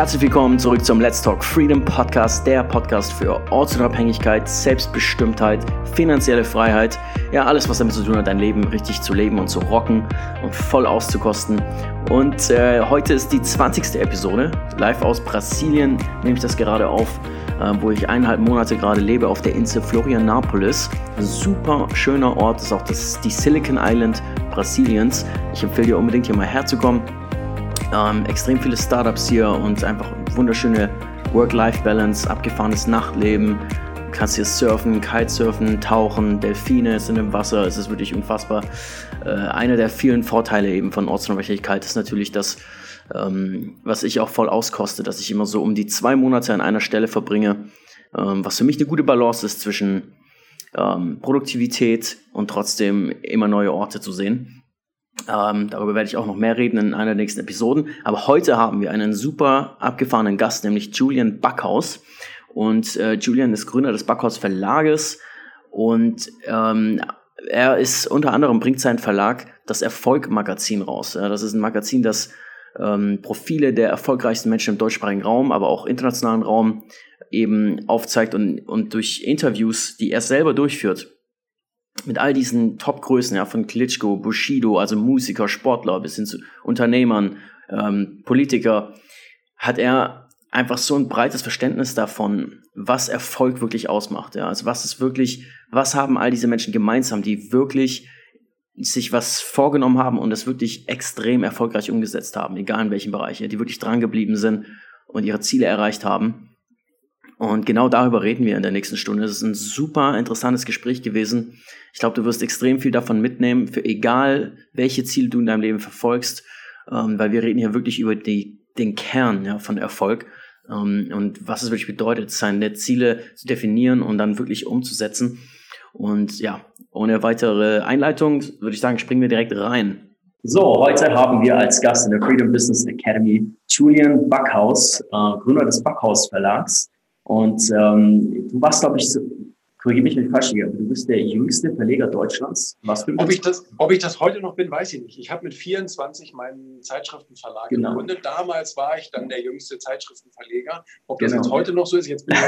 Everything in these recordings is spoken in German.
Herzlich willkommen zurück zum Let's Talk Freedom Podcast, der Podcast für Ortsunabhängigkeit, Selbstbestimmtheit, finanzielle Freiheit. Ja, alles, was damit zu tun hat, dein Leben richtig zu leben und zu rocken und voll auszukosten. Und äh, heute ist die 20. Episode, live aus Brasilien, nehme ich das gerade auf, äh, wo ich eineinhalb Monate gerade lebe auf der Insel Florianapolis. Super schöner Ort, das ist auch das, die Silicon Island Brasiliens. Ich empfehle dir unbedingt hier mal herzukommen. Ähm, extrem viele Startups hier und einfach wunderschöne Work-Life-Balance, abgefahrenes Nachtleben. Du kannst hier surfen, Kitesurfen, tauchen, Delfine sind im Wasser. Es ist wirklich unfassbar. Äh, einer der vielen Vorteile eben von Ortsunabhängigkeit ist natürlich das, ähm, was ich auch voll auskoste, dass ich immer so um die zwei Monate an einer Stelle verbringe, ähm, was für mich eine gute Balance ist zwischen ähm, Produktivität und trotzdem immer neue Orte zu sehen. Ähm, darüber werde ich auch noch mehr reden in einer der nächsten Episoden. Aber heute haben wir einen super abgefahrenen Gast, nämlich Julian Backhaus. Und äh, Julian ist Gründer des Backhaus Verlages und ähm, er ist unter anderem bringt sein Verlag das Erfolg Magazin raus. Das ist ein Magazin, das ähm, Profile der erfolgreichsten Menschen im deutschsprachigen Raum, aber auch internationalen Raum eben aufzeigt und, und durch Interviews, die er selber durchführt, mit all diesen Top-Größen, ja, von Klitschko, Bushido, also Musiker, Sportler bis hin zu Unternehmern, ähm, Politiker, hat er einfach so ein breites Verständnis davon, was Erfolg wirklich ausmacht. Ja. Also was ist wirklich, was haben all diese Menschen gemeinsam, die wirklich sich was vorgenommen haben und das wirklich extrem erfolgreich umgesetzt haben, egal in welchem Bereich, ja, die wirklich dran geblieben sind und ihre Ziele erreicht haben. Und genau darüber reden wir in der nächsten Stunde. Es ist ein super interessantes Gespräch gewesen. Ich glaube, du wirst extrem viel davon mitnehmen, für egal welche Ziele du in deinem Leben verfolgst, ähm, weil wir reden hier wirklich über die, den Kern ja, von Erfolg ähm, und was es wirklich bedeutet, seine Ziele zu definieren und dann wirklich umzusetzen. Und ja, ohne weitere Einleitung würde ich sagen, springen wir direkt rein. So, heute haben wir als Gast in der Freedom Business Academy Julian Backhaus, äh, Gründer des Backhaus Verlags. Und ähm, du warst, glaube ich, korrigiere mich, wenn ich falsch liege, aber du bist der jüngste Verleger Deutschlands. Was für ob, ich das, ob ich das heute noch bin, weiß ich nicht. Ich habe mit 24 meinen Zeitschriftenverlag genau. gegründet. Damals war ich dann der jüngste Zeitschriftenverleger. Ob das genau. jetzt heute noch so ist, jetzt bin ich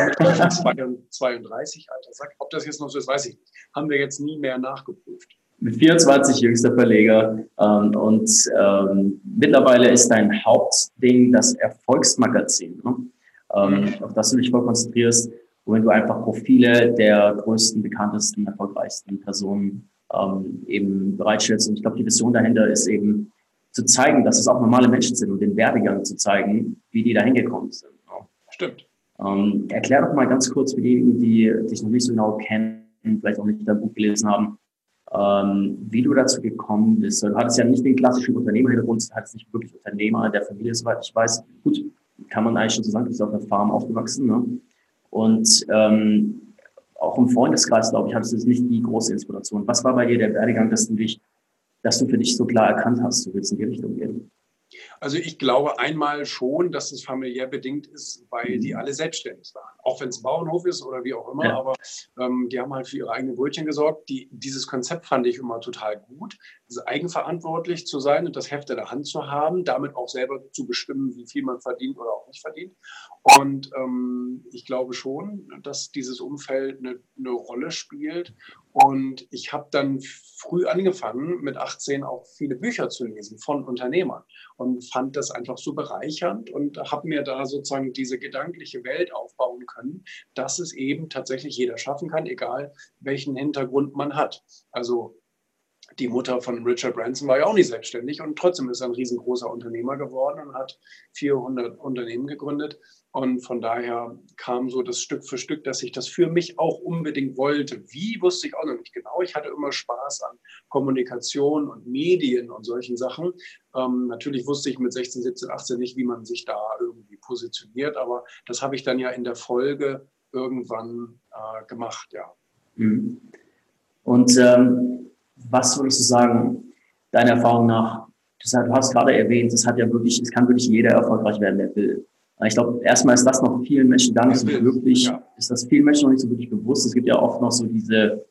32, alter Sack. Ob das jetzt noch so ist, weiß ich nicht. Haben wir jetzt nie mehr nachgeprüft mit 24 jüngster Verleger ähm, und ähm, mittlerweile ist dein Hauptding das Erfolgsmagazin. Ne? Ähm, auf das du dich voll konzentrierst, wohin du einfach Profile der größten, bekanntesten, erfolgreichsten Personen ähm, eben bereitstellst. Und ich glaube, die Vision dahinter ist eben zu zeigen, dass es auch normale Menschen sind und den Werdegang zu zeigen, wie die da hingekommen sind. Ja. Stimmt. Ähm, erklär doch mal ganz kurz für diejenigen, die dich noch nicht so genau kennen, vielleicht auch nicht dein Buch gelesen haben, ähm, wie du dazu gekommen bist. Du hattest ja nicht den klassischen Unternehmerhintergrund, du hattest nicht wirklich Unternehmer der Familie, soweit ich weiß. Gut, kann man eigentlich schon so sagen, du bist auf einer Farm aufgewachsen. Ne? Und ähm, auch im Freundeskreis, glaube ich, hattest du nicht die große Inspiration. Was war bei dir der Werdegang, dass du dich, dass du für dich so klar erkannt hast, du willst in die Richtung gehen? Also ich glaube einmal schon, dass es familiär bedingt ist, weil die mhm. alle selbstständig waren. Auch wenn es Bauernhof ist oder wie auch immer, ja. aber ähm, die haben halt für ihre eigenen Brötchen gesorgt. Die, dieses Konzept fand ich immer total gut, eigenverantwortlich zu sein und das Heft in der Hand zu haben, damit auch selber zu bestimmen, wie viel man verdient oder auch nicht verdient. Und ähm, ich glaube schon, dass dieses Umfeld eine, eine Rolle spielt. Und ich habe dann früh angefangen, mit 18 auch viele Bücher zu lesen von Unternehmern und fand das einfach so bereichernd und habe mir da sozusagen diese gedankliche Welt aufbauen können, dass es eben tatsächlich jeder schaffen kann, egal welchen Hintergrund man hat. Also die Mutter von Richard Branson war ja auch nicht selbstständig und trotzdem ist er ein riesengroßer Unternehmer geworden und hat 400 Unternehmen gegründet. Und von daher kam so das Stück für Stück, dass ich das für mich auch unbedingt wollte. Wie wusste ich auch noch nicht genau. Ich hatte immer Spaß an Kommunikation und Medien und solchen Sachen. Ähm, natürlich wusste ich mit 16, 17, 18 nicht, wie man sich da irgendwie positioniert, aber das habe ich dann ja in der Folge irgendwann äh, gemacht, ja. Mhm. Und ähm, was würdest du sagen, deiner Erfahrung nach? Du hast gerade erwähnt, es hat ja wirklich, es kann wirklich jeder erfolgreich werden, der will. Ich glaube, erstmal ist das noch vielen Menschen gar nicht so wirklich, ja. ist das vielen Menschen noch nicht so wirklich bewusst. Es gibt ja oft noch so diese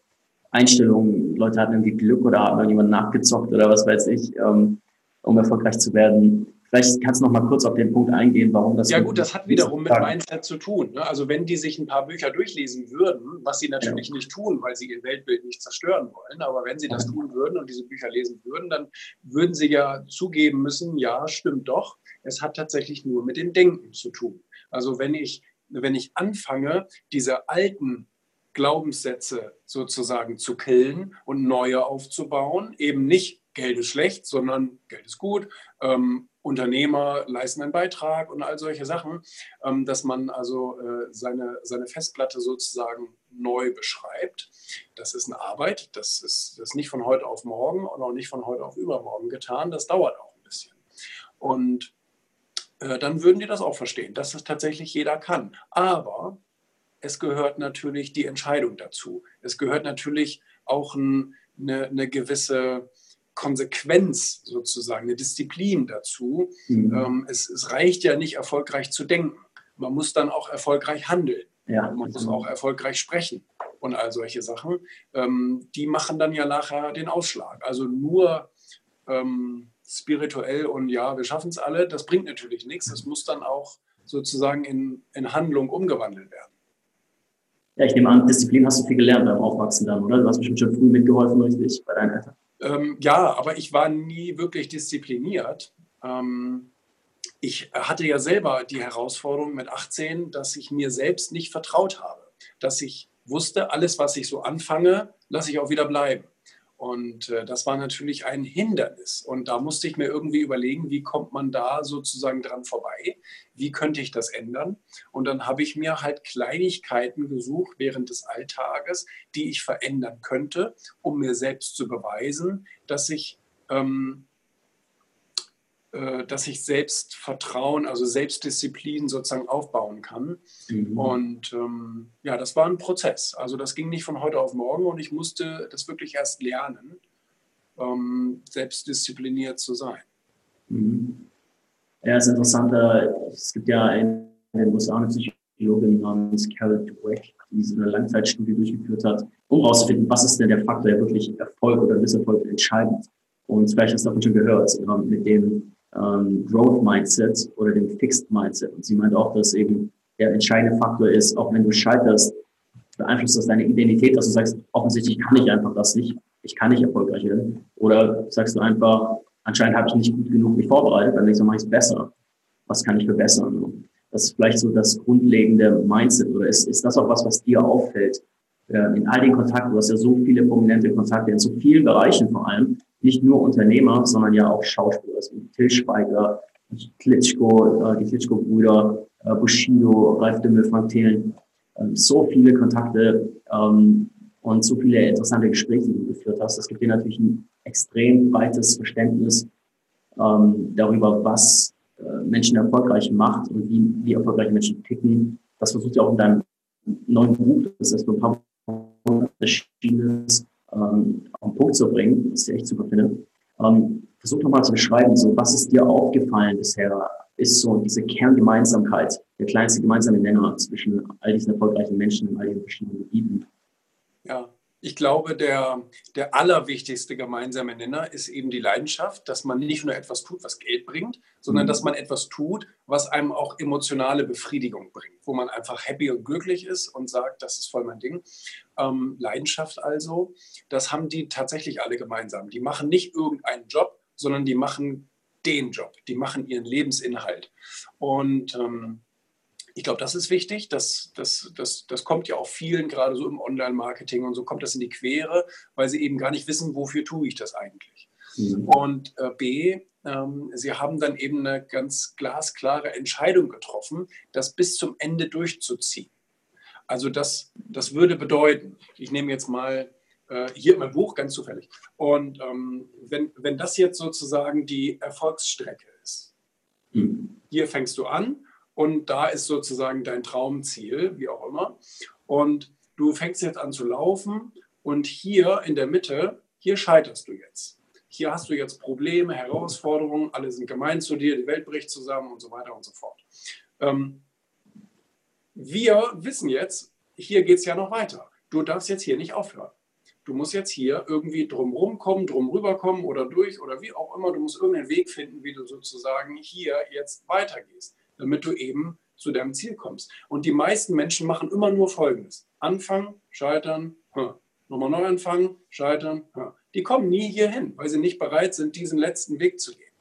Einstellung, Leute hatten irgendwie Glück oder haben irgendjemand nachgezockt oder was weiß ich, ähm, um erfolgreich zu werden. Vielleicht kannst du noch mal kurz auf den Punkt eingehen, warum das. Ja, gut, das hat wiederum mit Mindset zu tun. Ne? Also, wenn die sich ein paar Bücher durchlesen würden, was sie natürlich ja. nicht tun, weil sie ihr Weltbild nicht zerstören wollen, aber wenn sie das tun würden und diese Bücher lesen würden, dann würden sie ja zugeben müssen, ja, stimmt doch, es hat tatsächlich nur mit dem Denken zu tun. Also, wenn ich, wenn ich anfange, diese alten Glaubenssätze sozusagen zu killen und neue aufzubauen, eben nicht Geld ist schlecht, sondern Geld ist gut. Ähm, Unternehmer leisten einen Beitrag und all solche Sachen, ähm, dass man also äh, seine, seine Festplatte sozusagen neu beschreibt. Das ist eine Arbeit, das ist, das ist nicht von heute auf morgen und auch nicht von heute auf übermorgen getan. Das dauert auch ein bisschen. Und äh, dann würden die das auch verstehen, dass das tatsächlich jeder kann. Aber es gehört natürlich die Entscheidung dazu. Es gehört natürlich auch ein, eine, eine gewisse Konsequenz sozusagen, eine Disziplin dazu. Mhm. Ähm, es, es, reicht ja nicht, erfolgreich zu denken. Man muss dann auch erfolgreich handeln. Ja. Man muss auch erfolgreich sprechen und all solche Sachen. Ähm, die machen dann ja nachher den Ausschlag. Also nur ähm, spirituell und ja, wir schaffen es alle, das bringt natürlich nichts. Das muss dann auch sozusagen in, in Handlung umgewandelt werden. Ja, ich nehme an, Disziplin hast du viel gelernt beim Aufwachsen dann, oder? Du hast bestimmt schon früh mitgeholfen, richtig, bei deinen Eltern. Ähm, ja, aber ich war nie wirklich diszipliniert. Ähm, ich hatte ja selber die Herausforderung mit 18, dass ich mir selbst nicht vertraut habe. Dass ich wusste, alles, was ich so anfange, lasse ich auch wieder bleiben. Und äh, das war natürlich ein Hindernis. Und da musste ich mir irgendwie überlegen, wie kommt man da sozusagen dran vorbei? Wie könnte ich das ändern? Und dann habe ich mir halt Kleinigkeiten gesucht während des Alltages, die ich verändern könnte, um mir selbst zu beweisen, dass ich ähm, äh, dass ich Selbstvertrauen, also Selbstdisziplin sozusagen aufbauen kann. Mhm. Und ähm, ja, das war ein Prozess. Also das ging nicht von heute auf morgen und ich musste das wirklich erst lernen, ähm, selbstdiszipliniert zu sein. Mhm. Ja, es ist interessant. Es gibt ja eine Psychologin namens Carol Dweck, die so eine Langzeitstudie durchgeführt hat, um herauszufinden, was ist denn der Faktor, der wirklich Erfolg oder Misserfolg entscheidend. Und vielleicht hast du davon schon gehört, mit dem ähm, Growth Mindset oder dem Fixed Mindset. Und sie meint auch, dass eben der entscheidende Faktor ist, auch wenn du scheiterst, beeinflusst das deine Identität, dass du sagst, offensichtlich kann ich einfach das nicht, ich kann nicht erfolgreich werden. Oder sagst du einfach, anscheinend habe ich nicht gut genug mich vorbereitet, dann denkst du, mache ich es besser. Was kann ich verbessern? Das ist vielleicht so das grundlegende Mindset oder ist, ist das auch was, was dir auffällt? In all den Kontakten, du hast ja so viele prominente Kontakte in so vielen Bereichen vor allem, nicht nur Unternehmer, sondern ja auch Schauspieler, also Till Schweiger, Klitschko, äh, die Klitschko-Brüder, äh, Bushido, Ralf Dümmel, Frank Thelen, ähm, so viele Kontakte ähm, und so viele interessante Gespräche, die du geführt hast. Das gibt dir natürlich ein extrem breites Verständnis ähm, darüber, was äh, Menschen erfolgreich macht und wie, wie erfolgreiche Menschen ticken. Das versucht ja auch in deinem neuen Buch, das ist ein paar Monate erschienen ist, ähm, auf den Punkt zu bringen, was ich echt super finde. Ähm, versuch doch mal zu beschreiben, so, was ist dir aufgefallen bisher? Ist so diese Kerngemeinsamkeit, der kleinste gemeinsame Nenner zwischen all diesen erfolgreichen Menschen in all diesen verschiedenen Gebieten? Ich glaube, der, der allerwichtigste gemeinsame Nenner ist eben die Leidenschaft, dass man nicht nur etwas tut, was Geld bringt, sondern mhm. dass man etwas tut, was einem auch emotionale Befriedigung bringt, wo man einfach happy und glücklich ist und sagt, das ist voll mein Ding. Ähm, Leidenschaft also, das haben die tatsächlich alle gemeinsam. Die machen nicht irgendeinen Job, sondern die machen den Job, die machen ihren Lebensinhalt. Und ähm, ich glaube, das ist wichtig. Das, das, das, das kommt ja auch vielen, gerade so im Online-Marketing und so, kommt das in die Quere, weil sie eben gar nicht wissen, wofür tue ich das eigentlich. Mhm. Und äh, B, ähm, sie haben dann eben eine ganz glasklare Entscheidung getroffen, das bis zum Ende durchzuziehen. Also das, das würde bedeuten, ich nehme jetzt mal äh, hier mein Buch, ganz zufällig, und ähm, wenn, wenn das jetzt sozusagen die Erfolgsstrecke ist, mhm. hier fängst du an und da ist sozusagen dein Traumziel, wie auch immer. Und du fängst jetzt an zu laufen und hier in der Mitte, hier scheiterst du jetzt. Hier hast du jetzt Probleme, Herausforderungen, alle sind gemein zu dir, die Welt bricht zusammen und so weiter und so fort. Ähm, wir wissen jetzt, hier geht es ja noch weiter. Du darfst jetzt hier nicht aufhören. du musst jetzt hier irgendwie drumherum kommen, drum rüberkommen oder durch oder wie auch immer. Du musst irgendeinen Weg finden, wie du sozusagen hier jetzt weitergehst, damit du eben zu deinem Ziel kommst. Und die meisten Menschen machen immer nur Folgendes. Anfangen, scheitern, hm. nochmal neu anfangen, scheitern. Hm. Die kommen nie hierhin, weil sie nicht bereit sind, diesen letzten Weg zu gehen.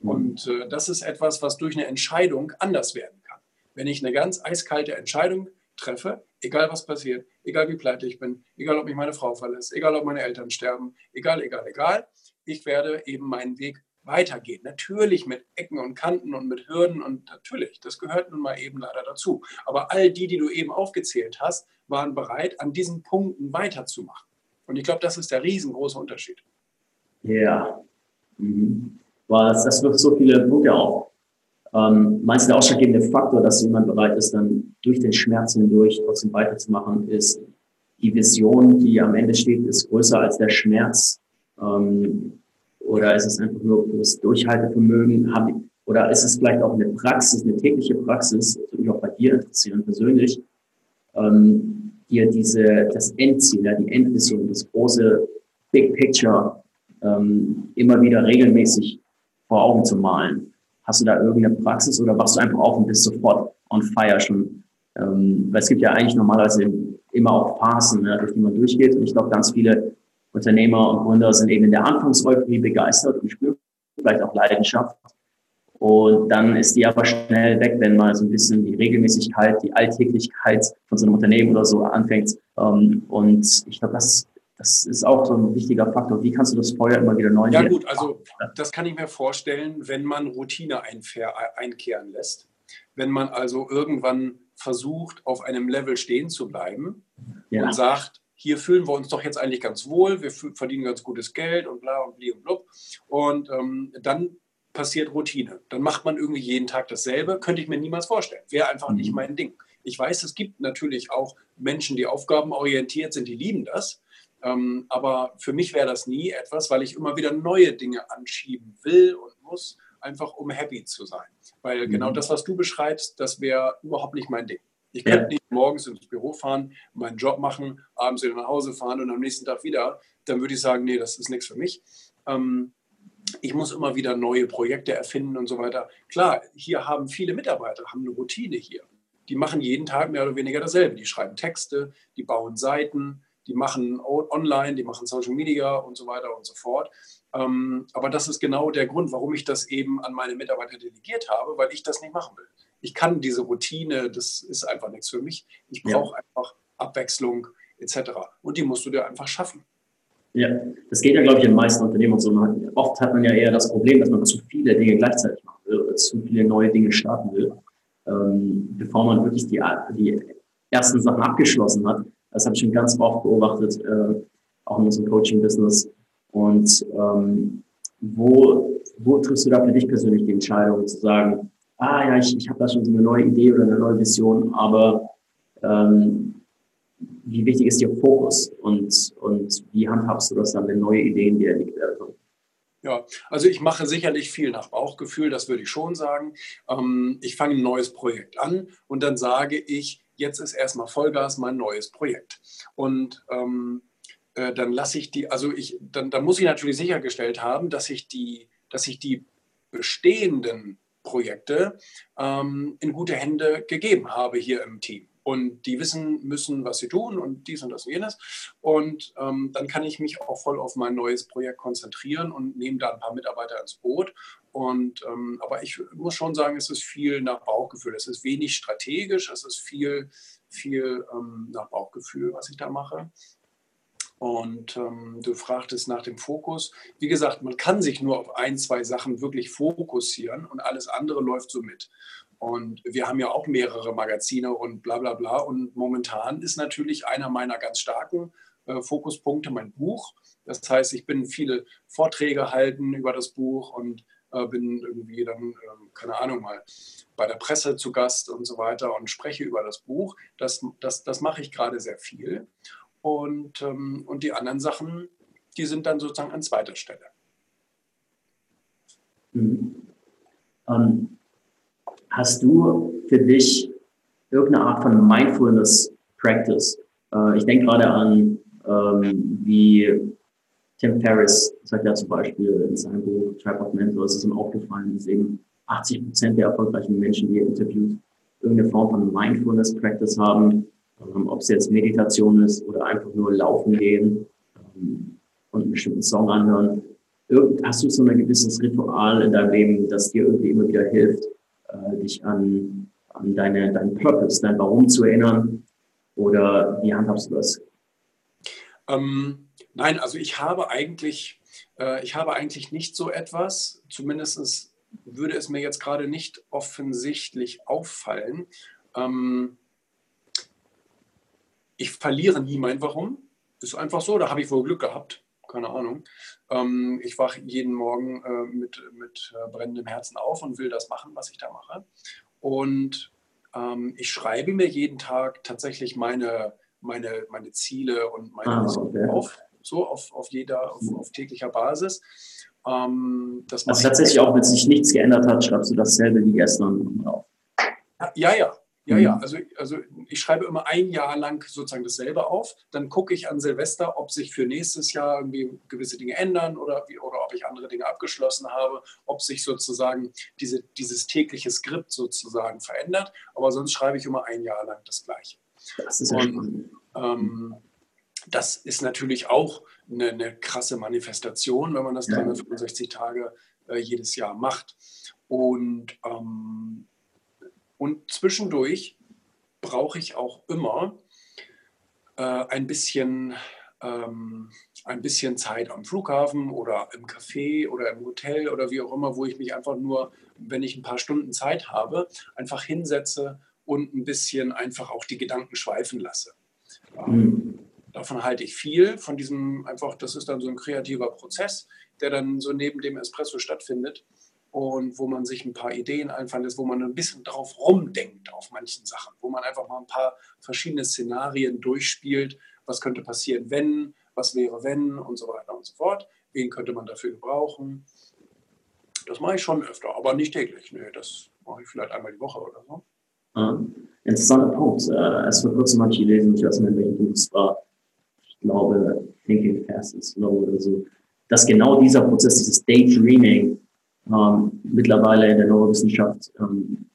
Mhm. Und äh, das ist etwas, was durch eine Entscheidung anders werden kann. Wenn ich eine ganz eiskalte Entscheidung treffe, egal was passiert, egal wie pleite ich bin, egal ob mich meine Frau verlässt, egal ob meine Eltern sterben, egal, egal, egal, ich werde eben meinen Weg weitergehen. Natürlich mit Ecken und Kanten und mit Hürden und natürlich, das gehört nun mal eben leider dazu. Aber all die, die du eben aufgezählt hast, waren bereit, an diesen Punkten weiterzumachen. Und ich glaube, das ist der riesengroße Unterschied. Ja, mhm. das, das wirft so viele Punkte auf. Ähm, meinst du, der ausschlaggebende Faktor, dass jemand bereit ist, dann durch den Schmerz hindurch trotzdem weiterzumachen, ist die Vision, die am Ende steht, ist größer als der Schmerz? Ähm, oder ist es einfach nur das Durchhaltevermögen? Oder ist es vielleicht auch eine Praxis, eine tägliche Praxis, das würde mich auch bei dir interessieren persönlich, ähm, dir diese, das Endziel, ja, die Endvision, das große Big Picture ähm, immer wieder regelmäßig vor Augen zu malen. Hast du da irgendeine Praxis oder wachst du einfach auf und bist sofort on fire schon? Ähm, weil es gibt ja eigentlich normalerweise immer auch Phasen, ja, durch die man durchgeht. Und ich glaube, ganz viele Unternehmer und Gründer sind eben in der Anfangseuphorie begeistert und spüren vielleicht auch Leidenschaft. Und dann ist die aber schnell weg, wenn mal so ein bisschen die Regelmäßigkeit, die Alltäglichkeit von so einem Unternehmen oder so anfängt. Ähm, und ich glaube, das, das ist auch so ein wichtiger Faktor. Wie kannst du das Feuer immer wieder neu Ja gut, also das kann ich mir vorstellen, wenn man Routine einkehren lässt. Wenn man also irgendwann versucht, auf einem Level stehen zu bleiben ja. und sagt, hier fühlen wir uns doch jetzt eigentlich ganz wohl, wir verdienen ganz gutes Geld und bla und bli und blub. Und ähm, dann passiert Routine. Dann macht man irgendwie jeden Tag dasselbe. Könnte ich mir niemals vorstellen. Wäre einfach nicht mhm. mein Ding. Ich weiß, es gibt natürlich auch Menschen, die aufgabenorientiert sind, die lieben das. Ähm, aber für mich wäre das nie etwas, weil ich immer wieder neue Dinge anschieben will und muss, einfach um happy zu sein. Weil genau mhm. das, was du beschreibst, das wäre überhaupt nicht mein Ding. Ich könnte ja. nicht morgens ins Büro fahren, meinen Job machen, abends wieder nach Hause fahren und am nächsten Tag wieder. Dann würde ich sagen, nee, das ist nichts für mich. Ähm, ich muss immer wieder neue Projekte erfinden und so weiter. Klar, hier haben viele Mitarbeiter, haben eine Routine hier. Die machen jeden Tag mehr oder weniger dasselbe. Die schreiben Texte, die bauen Seiten, die machen online, die machen Social Media und so weiter und so fort. Ähm, aber das ist genau der Grund, warum ich das eben an meine Mitarbeiter delegiert habe, weil ich das nicht machen will ich kann diese Routine, das ist einfach nichts für mich. Ich brauche ja. einfach Abwechslung etc. Und die musst du dir einfach schaffen. Ja, das geht ja, glaube ich, in den meisten Unternehmen so. Man, oft hat man ja eher das Problem, dass man zu viele Dinge gleichzeitig machen will oder zu viele neue Dinge starten will, ähm, bevor man wirklich die, die ersten Sachen abgeschlossen hat. Das habe ich schon ganz oft beobachtet, äh, auch in unserem Coaching-Business. Und ähm, wo, wo triffst du da für dich persönlich die Entscheidung zu sagen, ah ja, ich, ich habe da schon so eine neue Idee oder eine neue Vision, aber ähm, wie wichtig ist dir Fokus und, und wie handhabst du das dann, wenn neue Ideen dir entwickelt werden? Ja, also ich mache sicherlich viel nach Bauchgefühl, das würde ich schon sagen. Ähm, ich fange ein neues Projekt an und dann sage ich, jetzt ist erstmal Vollgas mein neues Projekt. Und ähm, äh, dann lasse ich die, also ich, dann, dann muss ich natürlich sichergestellt haben, dass ich die, dass ich die bestehenden Projekte ähm, in gute Hände gegeben habe hier im Team. Und die wissen müssen, was sie tun und dies und das und jenes. Und ähm, dann kann ich mich auch voll auf mein neues Projekt konzentrieren und nehme da ein paar Mitarbeiter ins Boot. Und, ähm, aber ich muss schon sagen, es ist viel nach Bauchgefühl. Es ist wenig strategisch, es ist viel, viel ähm, nach Bauchgefühl, was ich da mache. Und ähm, du fragtest nach dem Fokus. Wie gesagt, man kann sich nur auf ein, zwei Sachen wirklich fokussieren und alles andere läuft so mit. Und wir haben ja auch mehrere Magazine und bla bla bla. Und momentan ist natürlich einer meiner ganz starken äh, Fokuspunkte mein Buch. Das heißt, ich bin viele Vorträge halten über das Buch und äh, bin irgendwie dann, äh, keine Ahnung mal, bei der Presse zu Gast und so weiter und spreche über das Buch. Das, das, das mache ich gerade sehr viel. Und, ähm, und die anderen Sachen, die sind dann sozusagen an zweiter Stelle. Mhm. Ähm, hast du für dich irgendeine Art von Mindfulness Practice? Äh, ich denke gerade an ähm, wie Tim Ferriss sagt ja zum Beispiel in seinem Buch Tribe of Mentors, ist ihm aufgefallen, dass eben 80 Prozent der erfolgreichen Menschen, die er interviewt, irgendeine Form von Mindfulness Practice haben, ähm, ob es jetzt Meditation ist oder einfach nur laufen gehen ähm, und einen bestimmten Song anhören. Irgend, hast du so ein gewisses Ritual in deinem Leben, das dir irgendwie immer wieder hilft, äh, dich an, an deine, deinen Purpose, dein Warum zu erinnern? Oder wie handhabst du das? Ähm, nein, also ich habe eigentlich, äh, ich habe eigentlich nicht so etwas, zumindest würde es mir jetzt gerade nicht offensichtlich auffallen. Ähm, ich verliere nie mein Warum. Ist einfach so, da habe ich wohl Glück gehabt. Keine Ahnung. Ähm, ich wache jeden Morgen äh, mit, mit äh, brennendem Herzen auf und will das machen, was ich da mache. Und ähm, ich schreibe mir jeden Tag tatsächlich meine, meine, meine Ziele und meine ah, okay. auf, so auf, auf jeder, auf, auf täglicher Basis. Ähm, das also tatsächlich auch, wenn sich nichts geändert hat, schreibst du dasselbe wie gestern auf. Ja, ja, ja, ja. Mhm. Also, also ich schreibe immer ein Jahr lang sozusagen dasselbe auf. Dann gucke ich an Silvester, ob sich für nächstes Jahr irgendwie gewisse Dinge ändern oder, wie, oder ob ich andere Dinge abgeschlossen habe, ob sich sozusagen diese, dieses tägliche Skript sozusagen verändert. Aber sonst schreibe ich immer ein Jahr lang das Gleiche. Das ist Und, ähm, das ist natürlich auch eine, eine, krasse Manifestation, wenn man das 365 Tage äh, jedes Jahr macht. Und, ähm, und zwischendurch brauche ich auch immer äh, ein bisschen ähm, ein bisschen Zeit am Flughafen oder im Café oder im Hotel oder wie auch immer, wo ich mich einfach nur, wenn ich ein paar Stunden Zeit habe, einfach hinsetze und ein bisschen einfach auch die Gedanken schweifen lasse. Mhm. Davon halte ich viel, von diesem einfach, das ist dann so ein kreativer Prozess, der dann so neben dem Espresso stattfindet und wo man sich ein paar Ideen einfallen lässt, wo man ein bisschen drauf rumdenkt auf manchen Sachen, wo man einfach mal ein paar verschiedene Szenarien durchspielt, was könnte passieren, wenn, was wäre, wenn und so weiter und so fort, wen könnte man dafür gebrauchen. Das mache ich schon öfter, aber nicht täglich. Nee, das mache ich vielleicht einmal die Woche oder so. Ah, interessanter Punkt. Äh, erst vor kurzem manche lesen, ich weiß nicht, in welchem Buch es war, glaube, Thinking Fast and Slow oder so, dass genau dieser Prozess, dieses Daydreaming, ähm, mittlerweile in der Neurowissenschaft ähm,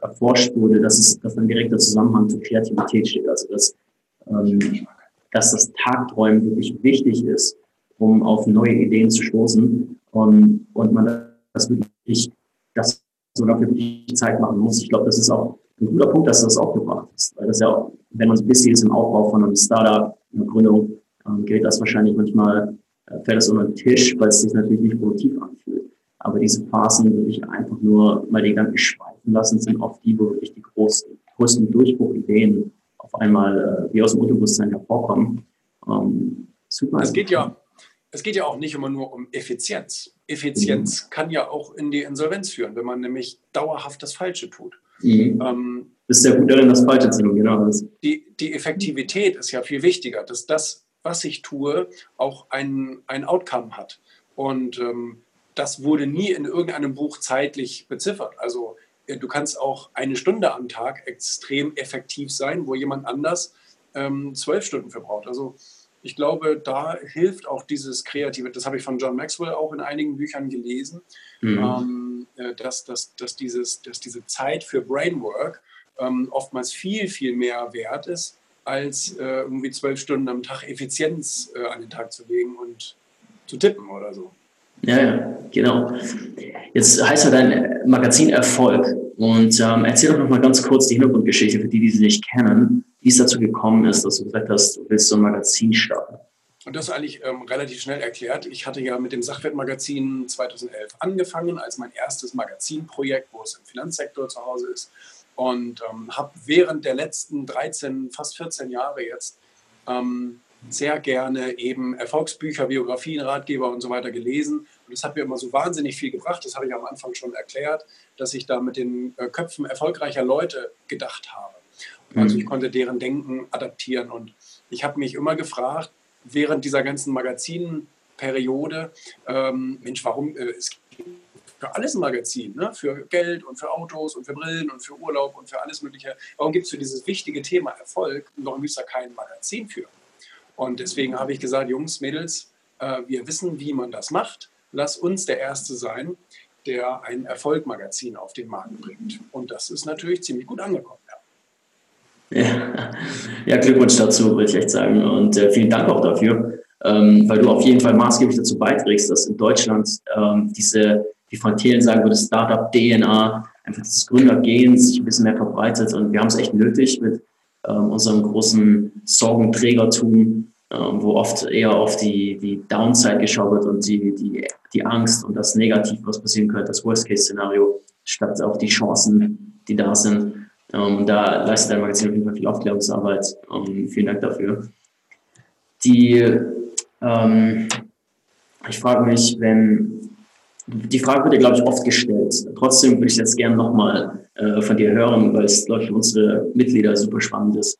erforscht wurde, dass es, dass ein direkter Zusammenhang zur Kreativität steht. Also dass, ähm, dass das Tagträumen wirklich wichtig ist, um auf neue Ideen zu stoßen und, und man das wirklich, das so dafür wirklich Zeit machen muss. Ich glaube, das ist auch ein guter Punkt, dass du das auch gebracht hast, weil das ja auch, wenn man so ein bisschen ist im Aufbau von einem Startup, einer Gründung, ähm, gilt das wahrscheinlich manchmal, äh, fällt das unter den Tisch, weil es sich natürlich nicht produktiv anfühlt. Aber diese Phasen wirklich einfach nur mal die Gedanken schweifen lassen, sind oft die, wo wirklich die größten, größten Durchbruchideen auf einmal äh, wie aus dem Unterbewusstsein hervorkommen. Ähm, super. Es geht ja, es geht ja auch nicht immer nur um Effizienz. Effizienz mhm. kann ja auch in die Insolvenz führen, wenn man nämlich dauerhaft das Falsche tut. Mhm. Ähm, Bist ja gut darin, das Falsche zu tun, genau. Die, die Effektivität ist ja viel wichtiger, dass das was ich tue, auch ein, ein Outcome hat. Und ähm, das wurde nie in irgendeinem Buch zeitlich beziffert. Also äh, du kannst auch eine Stunde am Tag extrem effektiv sein, wo jemand anders ähm, zwölf Stunden verbraucht. Also ich glaube, da hilft auch dieses Kreative, das habe ich von John Maxwell auch in einigen Büchern gelesen, mhm. ähm, äh, dass, dass, dass, dieses, dass diese Zeit für Brainwork ähm, oftmals viel, viel mehr wert ist als äh, irgendwie zwölf Stunden am Tag Effizienz äh, an den Tag zu legen und zu tippen oder so. Ja, ja, genau. Jetzt heißt ja dein Magazin Erfolg. Und ähm, erzähl doch noch mal ganz kurz die Hintergrundgeschichte für die, die sie nicht kennen, wie es dazu gekommen ist, dass du gesagt hast, du willst so ein Magazin starten. Und das eigentlich ähm, relativ schnell erklärt. Ich hatte ja mit dem Sachwertmagazin 2011 angefangen als mein erstes Magazinprojekt, wo es im Finanzsektor zu Hause ist und ähm, habe während der letzten 13, fast 14 Jahre jetzt ähm, sehr gerne eben Erfolgsbücher, Biografien, Ratgeber und so weiter gelesen. Und das hat mir immer so wahnsinnig viel gebracht. Das habe ich am Anfang schon erklärt, dass ich da mit den äh, Köpfen erfolgreicher Leute gedacht habe. Also ich mhm. konnte deren Denken adaptieren. Und ich habe mich immer gefragt, während dieser ganzen Magazinperiode, ähm, Mensch, warum, äh, es für alles ein Magazin, ne? für Geld und für Autos und für Brillen und für Urlaub und für alles Mögliche. Warum gibt es für dieses wichtige Thema Erfolg noch am liebsten kein Magazin für? Und deswegen habe ich gesagt, Jungs, Mädels, äh, wir wissen, wie man das macht. Lass uns der Erste sein, der ein Erfolgmagazin auf den Markt bringt. Und das ist natürlich ziemlich gut angekommen. Ja, ja, Glückwunsch dazu, würde ich echt sagen. Und äh, vielen Dank auch dafür, ähm, weil du auf jeden Fall maßgeblich dazu beiträgst, dass in Deutschland ähm, diese, wie von Thelen sagen würde, Startup-DNA, einfach dieses Gründergehen sich ein bisschen mehr verbreitet. Und wir haben es echt nötig mit unserem großen Sorgenträgertum, ähm, wo oft eher auf die, die Downside geschaut wird und die, die, die Angst und das Negativ, was passieren könnte, das Worst-Case-Szenario, statt auch die Chancen, die da sind. Ähm, da leistet dein Magazin auf jeden Fall viel Aufklärungsarbeit. Ähm, vielen Dank dafür. Die, ähm, ich frage mich, wenn, die Frage wird ja, glaube ich, oft gestellt. Trotzdem würde ich jetzt gerne nochmal äh, von dir hören, weil es, glaube ich, für unsere Mitglieder super spannend ist.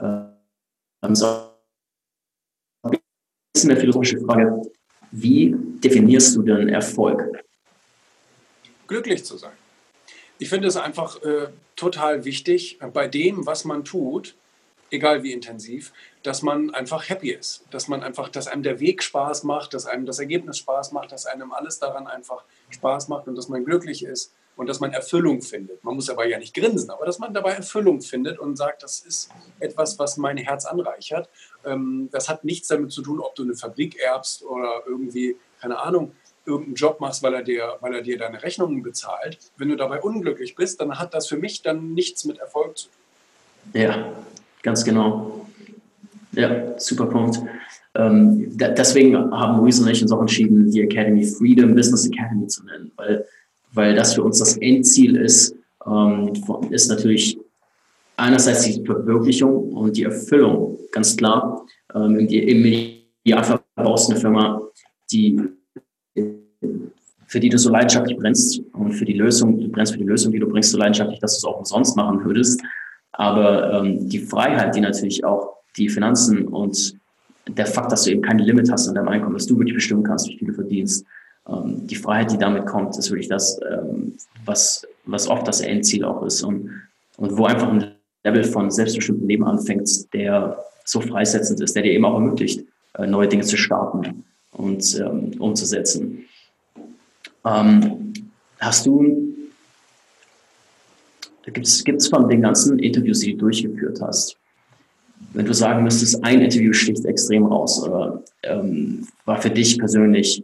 Ähm, so ein eine philosophische Frage. Wie definierst du denn Erfolg? Glücklich zu sein. Ich finde es einfach äh, total wichtig, bei dem, was man tut, egal wie intensiv, dass man einfach happy ist, dass man einfach, dass einem der Weg Spaß macht, dass einem das Ergebnis Spaß macht, dass einem alles daran einfach Spaß macht und dass man glücklich ist und dass man Erfüllung findet. Man muss dabei ja nicht grinsen, aber dass man dabei Erfüllung findet und sagt, das ist etwas, was mein Herz anreichert. Ähm, das hat nichts damit zu tun, ob du eine Fabrik erbst oder irgendwie, keine Ahnung, irgendeinen Job machst, weil er, dir, weil er dir deine Rechnungen bezahlt. Wenn du dabei unglücklich bist, dann hat das für mich dann nichts mit Erfolg zu tun. Ja, ganz genau. Ja, super Punkt. Ähm, deswegen haben Maurice und ich uns auch entschieden, die Academy Freedom Business Academy zu nennen, weil, weil das für uns das Endziel ist, ähm, ist natürlich einerseits die Verwirklichung und die Erfüllung, ganz klar. Ähm, Im Idealfall baust du eine Firma, die für die du so leidenschaftlich brennst und für die Lösung, du brennst für die Lösung, die du bringst, so leidenschaftlich, dass du es auch umsonst machen würdest. Aber ähm, die Freiheit, die natürlich auch die Finanzen und der Fakt, dass du eben kein Limit hast an deinem Einkommen, dass du wirklich bestimmen kannst, wie viel du verdienst, ähm, die Freiheit, die damit kommt, ist wirklich das, ähm, was, was oft das Endziel auch ist und, und wo einfach ein Level von selbstbestimmtem Leben anfängt, der so freisetzend ist, der dir eben auch ermöglicht, äh, neue Dinge zu starten und ähm, umzusetzen. Ähm, hast du, gibt es von den ganzen Interviews, die du durchgeführt hast, wenn du sagen müsstest, ein Interview sticht extrem raus oder ähm, war für dich persönlich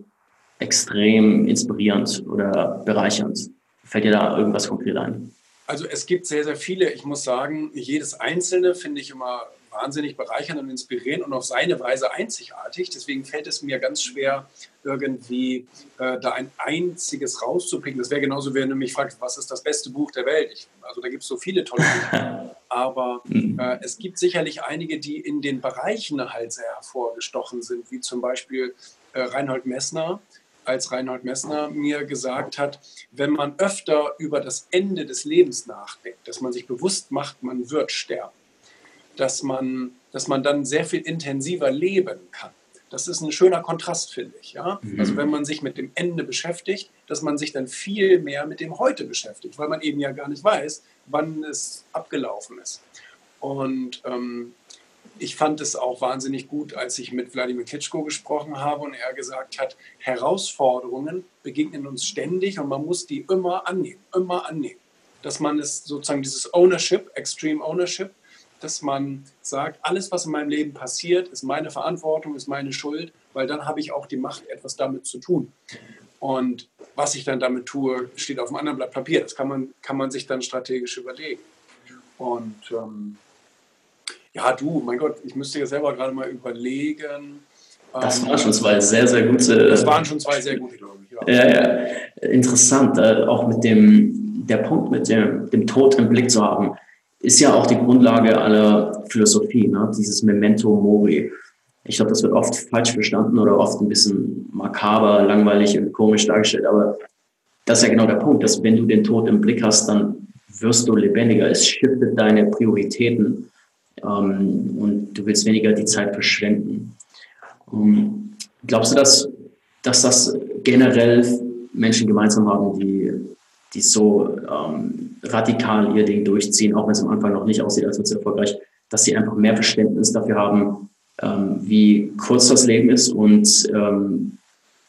extrem inspirierend oder bereichernd, fällt dir da irgendwas konkret ein? Also es gibt sehr, sehr viele. Ich muss sagen, jedes einzelne finde ich immer wahnsinnig bereichernd und inspirierend und auf seine Weise einzigartig. Deswegen fällt es mir ganz schwer, irgendwie äh, da ein einziges rauszupicken. Das wäre genauso, wenn du mich fragst, was ist das beste Buch der Welt? Ich, also da gibt es so viele tolle Bücher. Aber mhm. äh, es gibt sicherlich einige, die in den Bereichen halt sehr hervorgestochen sind, wie zum Beispiel äh, Reinhold Messner, als Reinhold Messner mir gesagt hat, wenn man öfter über das Ende des Lebens nachdenkt, dass man sich bewusst macht, man wird sterben, dass man, dass man dann sehr viel intensiver leben kann. Das ist ein schöner Kontrast, finde ich. Ja? Mhm. Also wenn man sich mit dem Ende beschäftigt, dass man sich dann viel mehr mit dem Heute beschäftigt, weil man eben ja gar nicht weiß, wann es abgelaufen ist. Und ähm, ich fand es auch wahnsinnig gut, als ich mit Wladimir Klitschko gesprochen habe und er gesagt hat, Herausforderungen begegnen uns ständig und man muss die immer annehmen, immer annehmen. Dass man es sozusagen dieses Ownership, Extreme Ownership, dass man sagt, alles, was in meinem Leben passiert, ist meine Verantwortung, ist meine Schuld, weil dann habe ich auch die Macht, etwas damit zu tun. Und was ich dann damit tue, steht auf einem anderen Blatt Papier. Das kann man, kann man sich dann strategisch überlegen. Und ähm, ja, du, mein Gott, ich müsste ja selber gerade mal überlegen. Das waren schon zwei sehr, sehr gute. Das waren schon zwei sehr gute, glaube ich. Ja, ja, ja. interessant. Äh, auch mit dem, der Punkt mit dem, dem Tod im Blick zu haben, ist ja auch die Grundlage aller Philosophie, ne? dieses Memento Mori. Ich glaube, das wird oft falsch verstanden oder oft ein bisschen makaber, langweilig und komisch dargestellt. Aber das ist ja genau der Punkt, dass wenn du den Tod im Blick hast, dann wirst du lebendiger. Es shiftet deine Prioritäten ähm, und du willst weniger die Zeit verschwenden. Ähm, glaubst du, dass, dass das generell Menschen gemeinsam haben, die, die so ähm, radikal ihr Ding durchziehen, auch wenn es am Anfang noch nicht aussieht, als wird es erfolgreich, dass sie einfach mehr Verständnis dafür haben, ähm, wie kurz das Leben ist und ähm,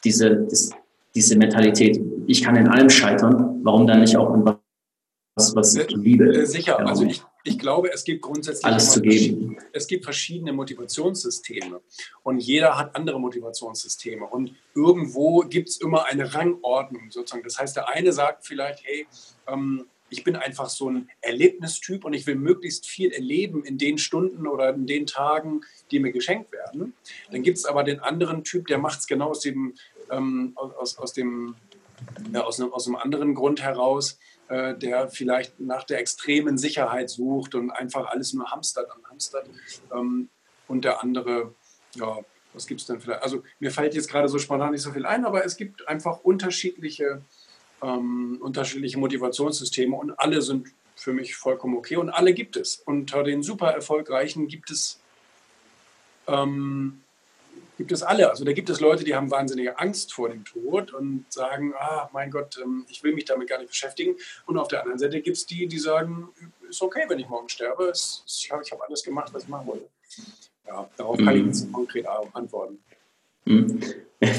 diese, das, diese Mentalität, ich kann in allem scheitern, warum dann nicht auch in was, was ich liebe? Äh, sicher, also ich, ich glaube, es gibt grundsätzlich alles zu geben. Es gibt verschiedene Motivationssysteme und jeder hat andere Motivationssysteme und irgendwo gibt es immer eine Rangordnung sozusagen. Das heißt, der eine sagt vielleicht, hey, ähm, ich bin einfach so ein Erlebnistyp und ich will möglichst viel erleben in den Stunden oder in den Tagen, die mir geschenkt werden. Dann gibt es aber den anderen Typ, der macht es genau aus dem, ähm, aus, aus, dem ja, aus, einem, aus einem anderen Grund heraus, äh, der vielleicht nach der extremen Sicherheit sucht und einfach alles nur hamstert und hamstert. Ähm, und der andere, ja, was gibt es denn vielleicht? Also mir fällt jetzt gerade so spontan nicht so viel ein, aber es gibt einfach unterschiedliche ähm, unterschiedliche Motivationssysteme und alle sind für mich vollkommen okay und alle gibt es. Unter den super erfolgreichen gibt es, ähm, gibt es alle. Also da gibt es Leute, die haben wahnsinnige Angst vor dem Tod und sagen, ah, mein Gott, ähm, ich will mich damit gar nicht beschäftigen. Und auf der anderen Seite gibt es die, die sagen, ist okay, wenn ich morgen sterbe. ich habe alles gemacht, was ich machen wollte. Ja, darauf kann ich mhm. jetzt konkret antworten. Mhm.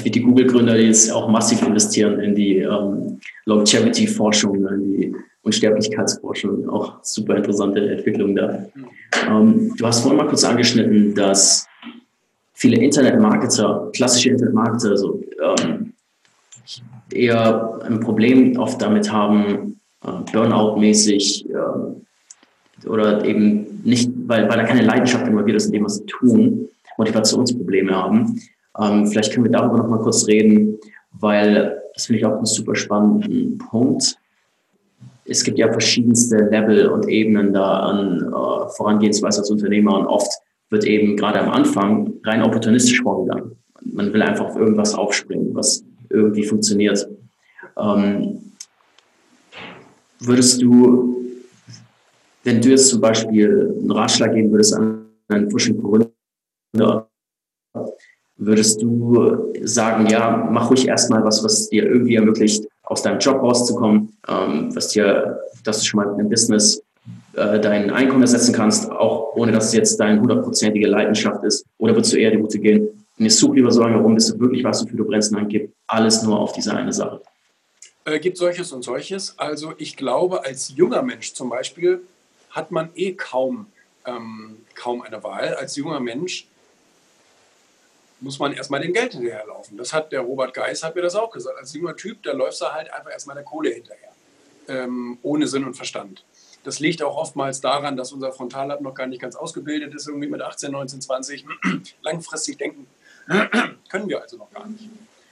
Wie die Google-Gründer, die jetzt auch massiv investieren in die ähm, Longevity-Forschung, in die Unsterblichkeitsforschung, auch super interessante Entwicklung da. Ähm, du hast vorhin mal kurz angeschnitten, dass viele Internet-Marketer, klassische Internet-Marketer, so, ähm, eher ein Problem oft damit haben, äh, Burnout-mäßig äh, oder eben nicht, weil, weil da keine Leidenschaft involviert ist in dem, was sie tun, Motivationsprobleme haben. Ähm, vielleicht können wir darüber noch mal kurz reden, weil das finde ich auch einen super spannenden Punkt. Es gibt ja verschiedenste Level und Ebenen da an äh, Vorangehensweise als Unternehmer und oft wird eben gerade am Anfang rein opportunistisch vorgegangen. Man will einfach auf irgendwas aufspringen, was irgendwie funktioniert. Ähm, würdest du, wenn du jetzt zum Beispiel einen Ratschlag geben würdest an einen frischen Gründer, würdest du sagen, ja, mach ruhig erstmal was, was dir irgendwie ermöglicht, aus deinem Job rauszukommen, ähm, was dir, dass du schon mal einem Business äh, dein Einkommen ersetzen kannst, auch ohne dass es jetzt deine hundertprozentige Leidenschaft ist? Oder würdest du eher die Route gehen, mir such lieber so lange rum, bis du wirklich was, wofür du brennst, gib alles nur auf diese eine Sache? Äh, gibt solches und solches. Also ich glaube, als junger Mensch zum Beispiel hat man eh kaum, ähm, kaum eine Wahl. Als junger Mensch muss man erstmal dem Geld hinterherlaufen. Das hat der Robert Geis hat mir das auch gesagt. Als junger Typ, da läufst du halt einfach erstmal der Kohle hinterher. Ähm, ohne Sinn und Verstand. Das liegt auch oftmals daran, dass unser Frontallappen noch gar nicht ganz ausgebildet ist, irgendwie mit 18, 19, 20. Langfristig denken können wir also noch gar nicht.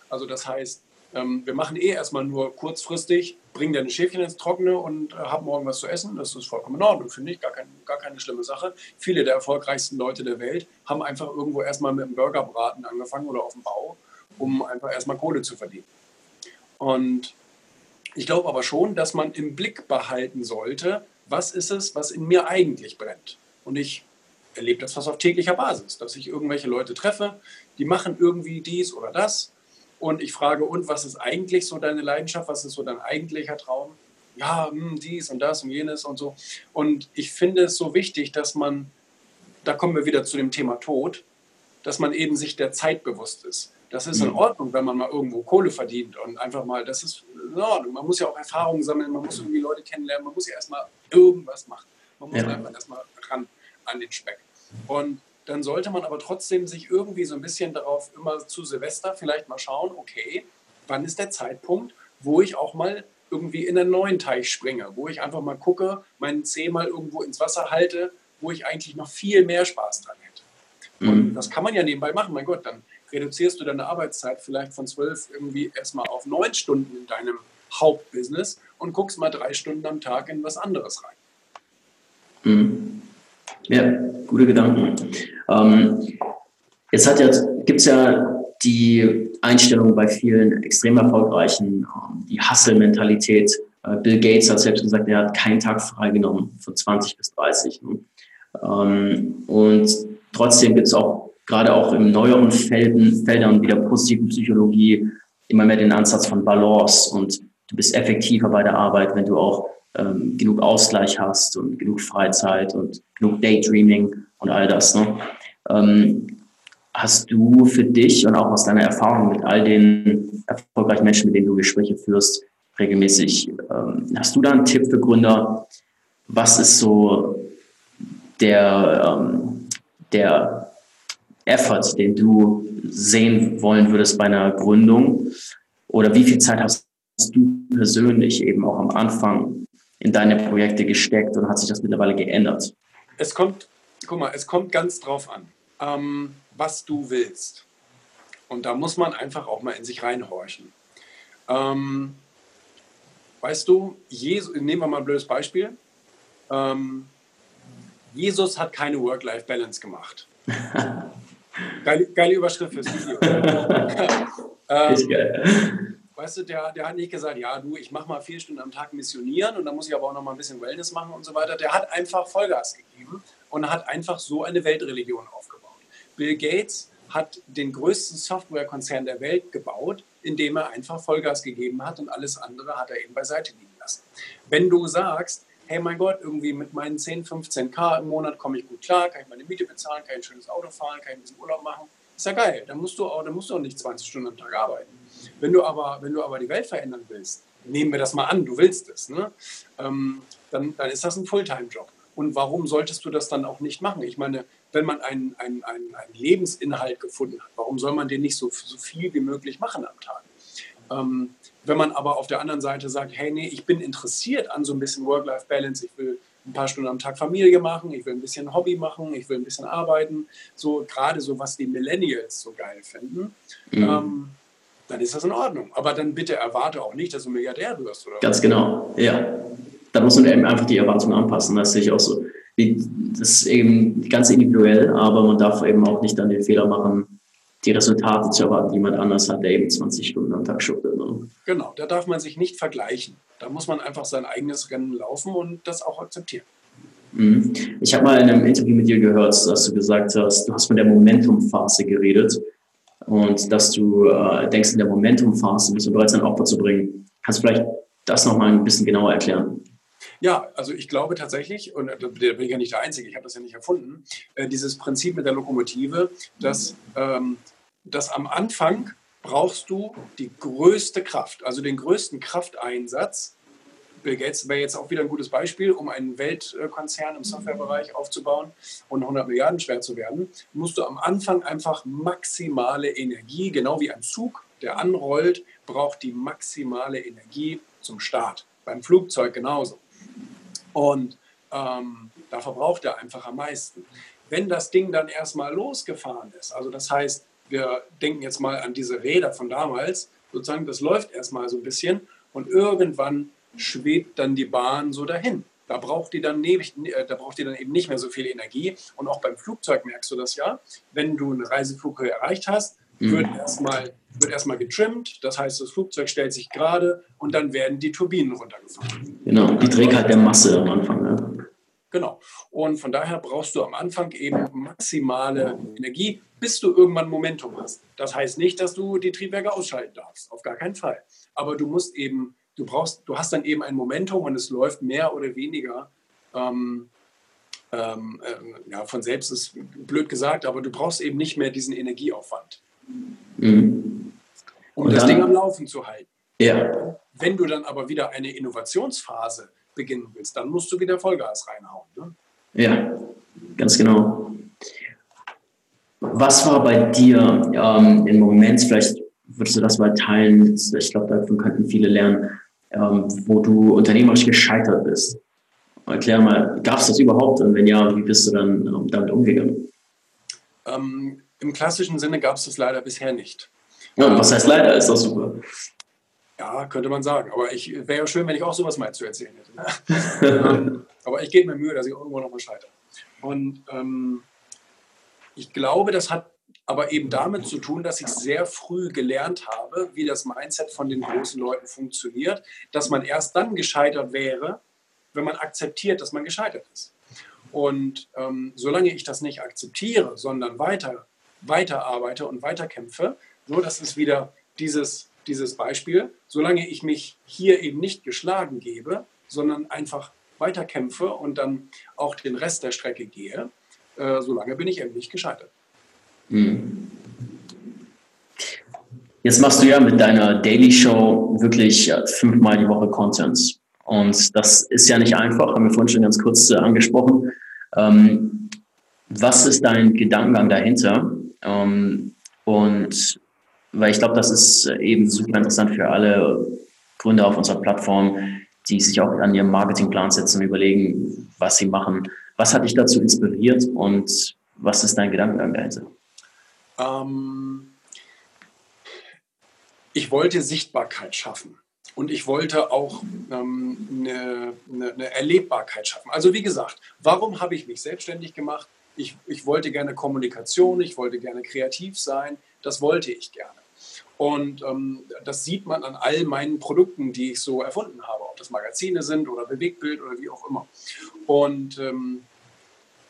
Also das heißt, ähm, wir machen eh erstmal nur kurzfristig, bringen deine Schäfchen ins Trockene und äh, haben morgen was zu essen. Das ist vollkommen in Ordnung, finde ich. Gar, kein, gar keine schlimme Sache. Viele der erfolgreichsten Leute der Welt haben einfach irgendwo erstmal mit dem Burgerbraten angefangen oder auf dem Bau, um einfach erstmal Kohle zu verdienen. Und ich glaube aber schon, dass man im Blick behalten sollte, was ist es, was in mir eigentlich brennt. Und ich erlebe das fast auf täglicher Basis, dass ich irgendwelche Leute treffe, die machen irgendwie dies oder das und ich frage, und was ist eigentlich so deine Leidenschaft? Was ist so dein eigentlicher Traum? Ja, hm, dies und das und jenes und so. Und ich finde es so wichtig, dass man, da kommen wir wieder zu dem Thema Tod, dass man eben sich der Zeit bewusst ist. Das ist in mhm. Ordnung, wenn man mal irgendwo Kohle verdient und einfach mal, das ist in Ordnung. Man muss ja auch Erfahrungen sammeln, man muss irgendwie Leute kennenlernen, man muss ja erstmal irgendwas machen. Man muss ja. einfach erstmal ran an den Speck. Und dann sollte man aber trotzdem sich irgendwie so ein bisschen darauf immer zu Silvester vielleicht mal schauen, okay, wann ist der Zeitpunkt, wo ich auch mal irgendwie in einen neuen Teich springe, wo ich einfach mal gucke, meinen Zeh mal irgendwo ins Wasser halte, wo ich eigentlich noch viel mehr Spaß dran hätte. Mhm. Und das kann man ja nebenbei machen. Mein Gott, dann reduzierst du deine Arbeitszeit vielleicht von zwölf irgendwie erstmal auf neun Stunden in deinem Hauptbusiness und guckst mal drei Stunden am Tag in was anderes rein. Mhm. Ja, gute Gedanken. Ähm, jetzt hat gibt es ja die Einstellung bei vielen extrem erfolgreichen, ähm, die Hustle-Mentalität. Äh, Bill Gates hat selbst gesagt, er hat keinen Tag freigenommen von 20 bis 30. Ne? Ähm, und trotzdem gibt es auch gerade auch in neueren Felden, Feldern wie der positiven Psychologie immer mehr den Ansatz von Balance und du bist effektiver bei der Arbeit, wenn du auch ähm, genug Ausgleich hast und genug Freizeit und genug Daydreaming und all das. Ne? Ähm, hast du für dich und auch aus deiner Erfahrung mit all den erfolgreichen Menschen, mit denen du Gespräche führst, regelmäßig, ähm, hast du da einen Tipp für Gründer? Was ist so der, ähm, der Effort, den du sehen wollen würdest bei einer Gründung? Oder wie viel Zeit hast du persönlich eben auch am Anfang in deine Projekte gesteckt und hat sich das mittlerweile geändert? Es kommt, guck mal, es kommt ganz drauf an, ähm, was du willst. Und da muss man einfach auch mal in sich reinhorchen. Ähm, weißt du, Jesus, nehmen wir mal ein blödes Beispiel. Ähm, Jesus hat keine Work-Life-Balance gemacht. geile, geile, Überschrift fürs Video. ähm, geil. Weißt du, der, der hat nicht gesagt, ja, du, ich mache mal vier Stunden am Tag missionieren und dann muss ich aber auch noch mal ein bisschen Wellness machen und so weiter. Der hat einfach Vollgas gegeben und hat einfach so eine Weltreligion aufgebaut. Bill Gates hat den größten Softwarekonzern der Welt gebaut, indem er einfach Vollgas gegeben hat und alles andere hat er eben beiseite liegen lassen. Wenn du sagst, hey mein Gott, irgendwie mit meinen 10, 15k im Monat komme ich gut klar, kann ich meine Miete bezahlen, kann ich ein schönes Auto fahren, kann ich ein bisschen Urlaub machen, ist ja geil. Dann musst du auch, dann musst du auch nicht 20 Stunden am Tag arbeiten. Wenn du aber, wenn du aber die Welt verändern willst, nehmen wir das mal an, du willst es, ne? Ähm, dann, dann ist das ein Fulltime-Job. Und warum solltest du das dann auch nicht machen? Ich meine, wenn man einen, einen, einen, einen Lebensinhalt gefunden hat, warum soll man den nicht so, so viel wie möglich machen am Tag? Ähm, wenn man aber auf der anderen Seite sagt, hey, nee, ich bin interessiert an so ein bisschen Work-Life-Balance, ich will ein paar Stunden am Tag Familie machen, ich will ein bisschen Hobby machen, ich will ein bisschen arbeiten, so gerade so, was die Millennials so geil finden, mhm. ähm, dann ist das in Ordnung. Aber dann bitte erwarte auch nicht, dass du Milliardär wirst. Oder Ganz genau, ja. Da muss man eben einfach die Erwartungen anpassen. Das sehe ich auch so. Das ist eben ganz individuell, aber man darf eben auch nicht dann den Fehler machen, die Resultate zu erwarten, die jemand anders hat, der eben 20 Stunden am Tag schuppelt. Ne? Genau, da darf man sich nicht vergleichen. Da muss man einfach sein eigenes Rennen laufen und das auch akzeptieren. Mhm. Ich habe mal in einem Interview mit dir gehört, dass du gesagt hast, du hast von der Momentum-Phase geredet und dass du äh, denkst, in der Momentum-Phase bist du bereit, sein Opfer zu bringen. Kannst du vielleicht das nochmal ein bisschen genauer erklären? Ja, also ich glaube tatsächlich, und da bin ich ja nicht der Einzige, ich habe das ja nicht erfunden, äh, dieses Prinzip mit der Lokomotive, dass, ähm, dass am Anfang brauchst du die größte Kraft, also den größten Krafteinsatz. Bill Gates wäre jetzt auch wieder ein gutes Beispiel, um einen Weltkonzern im Softwarebereich aufzubauen und 100 Milliarden schwer zu werden, musst du am Anfang einfach maximale Energie, genau wie ein Zug, der anrollt, braucht die maximale Energie zum Start. Beim Flugzeug genauso. Und ähm, da verbraucht er einfach am meisten. Wenn das Ding dann erstmal losgefahren ist, also das heißt, wir denken jetzt mal an diese Räder von damals, sozusagen, das läuft erstmal so ein bisschen und irgendwann schwebt dann die Bahn so dahin. Da braucht die dann, äh, da braucht die dann eben nicht mehr so viel Energie. Und auch beim Flugzeug merkst du das ja. Wenn du eine Reiseflughöhe erreicht hast. Wird erstmal wird erstmal getrimmt, das heißt, das Flugzeug stellt sich gerade und dann werden die Turbinen runtergefahren. Genau, die Trägheit der Masse am Anfang. Ja. Genau. Und von daher brauchst du am Anfang eben maximale Energie, bis du irgendwann Momentum hast. Das heißt nicht, dass du die Triebwerke ausschalten darfst, auf gar keinen Fall. Aber du musst eben, du brauchst, du hast dann eben ein Momentum und es läuft mehr oder weniger ähm, ähm, äh, ja, von selbst ist blöd gesagt, aber du brauchst eben nicht mehr diesen Energieaufwand. Mhm. Um das dann, Ding am Laufen zu halten. Ja. Wenn du dann aber wieder eine Innovationsphase beginnen willst, dann musst du wieder Vollgas reinhauen. Ne? Ja, ganz genau. Was war bei dir ähm, im Moment, vielleicht würdest du das mal teilen, ich glaube, davon könnten viele lernen, ähm, wo du unternehmerisch gescheitert bist? Erklär mal, gab es das überhaupt und wenn ja, wie bist du dann ähm, damit umgegangen? Ähm, Im klassischen Sinne gab es das leider bisher nicht. Ja, was heißt leider? Ist das super. Ja, könnte man sagen. Aber ich wäre ja schön, wenn ich auch sowas mal zu erzählen hätte. ähm, aber ich gebe mir Mühe, dass ich irgendwo noch mal scheitere. Und ähm, ich glaube, das hat aber eben damit zu tun, dass ich sehr früh gelernt habe, wie das Mindset von den großen Leuten funktioniert, dass man erst dann gescheitert wäre, wenn man akzeptiert, dass man gescheitert ist. Und ähm, solange ich das nicht akzeptiere, sondern weiter, weiter arbeite und weiterkämpfe, so das ist wieder dieses, dieses Beispiel, solange ich mich hier eben nicht geschlagen gebe, sondern einfach weiterkämpfe und dann auch den Rest der Strecke gehe, äh, solange bin ich eben nicht gescheitert. Mhm. Jetzt machst du ja mit deiner Daily Show wirklich fünfmal die Woche Content. Und das ist ja nicht einfach, haben wir vorhin schon ganz kurz äh, angesprochen. Ähm, was ist dein Gedankengang dahinter? Ähm, und weil ich glaube, das ist eben super interessant für alle Gründer auf unserer Plattform, die sich auch an ihrem Marketingplan setzen und überlegen, was sie machen. Was hat dich dazu inspiriert und was ist dein Gedankengang dahinter? Ähm, ich wollte Sichtbarkeit schaffen. Und ich wollte auch ähm, eine, eine, eine, Erlebbarkeit schaffen. Also wie gesagt, warum habe ich mich selbstständig gemacht? Ich, ich wollte gerne Kommunikation, ich wollte gerne kreativ sein, das wollte ich gerne. Und ähm, das sieht man an all meinen Produkten, die ich so erfunden habe, ob das Magazine sind oder Bewegtbild oder wie auch immer. Und, ähm,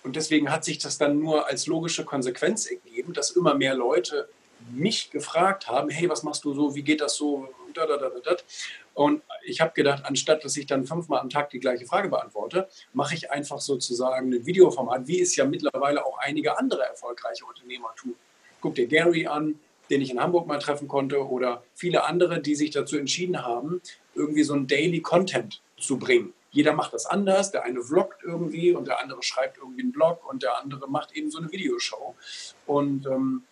und deswegen hat sich das dann nur als logische Konsequenz ergeben, dass immer mehr Leute mich gefragt haben, hey, was machst du so, wie geht das so, und ich habe gedacht, anstatt dass ich dann fünfmal am Tag die gleiche Frage beantworte, mache ich einfach sozusagen ein Videoformat, wie es ja mittlerweile auch einige andere erfolgreiche Unternehmer tun. Guck dir Gary an, den ich in Hamburg mal treffen konnte, oder viele andere, die sich dazu entschieden haben, irgendwie so ein Daily Content zu bringen. Jeder macht das anders. Der eine vloggt irgendwie und der andere schreibt irgendwie einen Blog und der andere macht eben so eine Videoshow. Und ähm,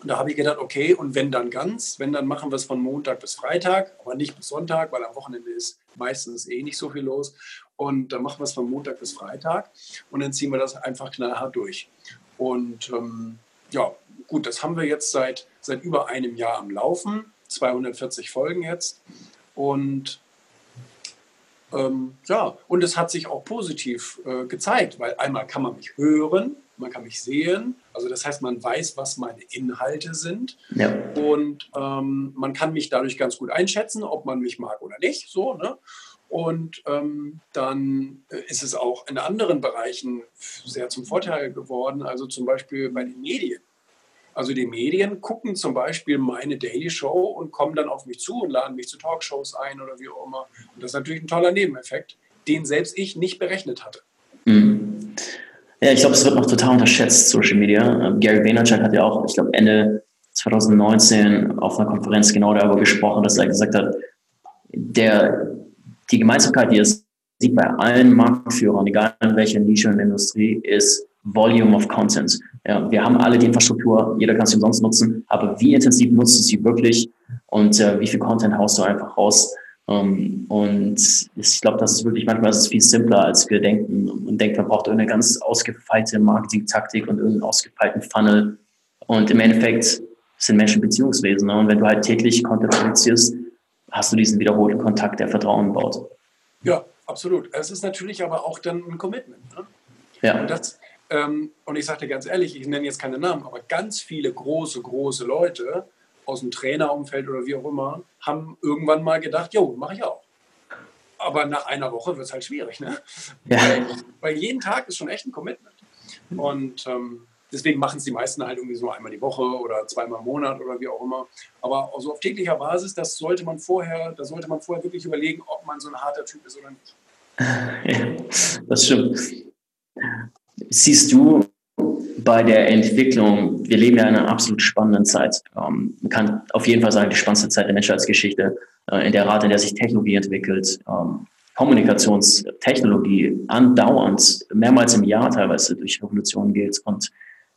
und da habe ich gedacht, okay, und wenn dann ganz, wenn dann machen wir es von Montag bis Freitag, aber nicht bis Sonntag, weil am Wochenende ist meistens eh nicht so viel los. Und dann machen wir es von Montag bis Freitag und dann ziehen wir das einfach knallhart durch. Und ähm, ja, gut, das haben wir jetzt seit, seit über einem Jahr am Laufen, 240 Folgen jetzt. Und ähm, ja, und es hat sich auch positiv äh, gezeigt, weil einmal kann man mich hören, man kann mich sehen. Also das heißt, man weiß, was meine Inhalte sind. Ja. Und ähm, man kann mich dadurch ganz gut einschätzen, ob man mich mag oder nicht. So, ne? Und ähm, dann ist es auch in anderen Bereichen sehr zum Vorteil geworden, also zum Beispiel bei den Medien. Also die Medien gucken zum Beispiel meine Daily Show und kommen dann auf mich zu und laden mich zu Talkshows ein oder wie auch immer. Und das ist natürlich ein toller Nebeneffekt, den selbst ich nicht berechnet hatte. Mhm. Ja, ich glaube, es wird noch total unterschätzt, Social Media. Ähm, Gary Vaynerchuk hat ja auch, ich glaube, Ende 2019 auf einer Konferenz genau darüber gesprochen, dass er gesagt hat, der, die Gemeinsamkeit, die es sieht bei allen Marktführern, egal in welcher Nische der Industrie, ist Volume of Content. Ja, wir haben alle die Infrastruktur, jeder kann sie umsonst nutzen, aber wie intensiv nutzt du sie wirklich und äh, wie viel Content haust du einfach raus? Um, ähm, und ich glaube, das ist wirklich manchmal ist es viel simpler, als wir denken. Man denkt, man braucht irgendeine ganz ausgefeilte Marketing-Taktik und irgendeinen ausgefeilten Funnel. Und im Endeffekt sind Menschen Beziehungswesen. Ne? Und wenn du halt täglich Content produzierst, hast du diesen wiederholten Kontakt, der Vertrauen baut. Ja, absolut. Es ist natürlich aber auch dann ein Commitment. Ne? Ja. Und, das, ähm, und ich sage dir ganz ehrlich, ich nenne jetzt keine Namen, aber ganz viele große, große Leute aus dem Trainerumfeld oder wie auch immer, haben irgendwann mal gedacht, jo, mache ich auch. Aber nach einer Woche wird es halt schwierig, ne? Ja. Weil, weil, jeden Tag ist schon echt ein Commitment. Und ähm, deswegen machen es die meisten halt irgendwie so einmal die Woche oder zweimal im Monat oder wie auch immer. Aber also auf täglicher Basis, das sollte man vorher, da sollte man vorher wirklich überlegen, ob man so ein harter Typ ist oder nicht. Ja, das stimmt. Siehst du bei der Entwicklung, wir leben ja in einer absolut spannenden Zeit. Ähm, man kann auf jeden Fall sagen, die spannendste Zeit der Menschheitsgeschichte, äh, in der Rate, in der sich Technologie entwickelt, ähm, Kommunikationstechnologie andauernd, mehrmals im Jahr teilweise durch Revolutionen geht und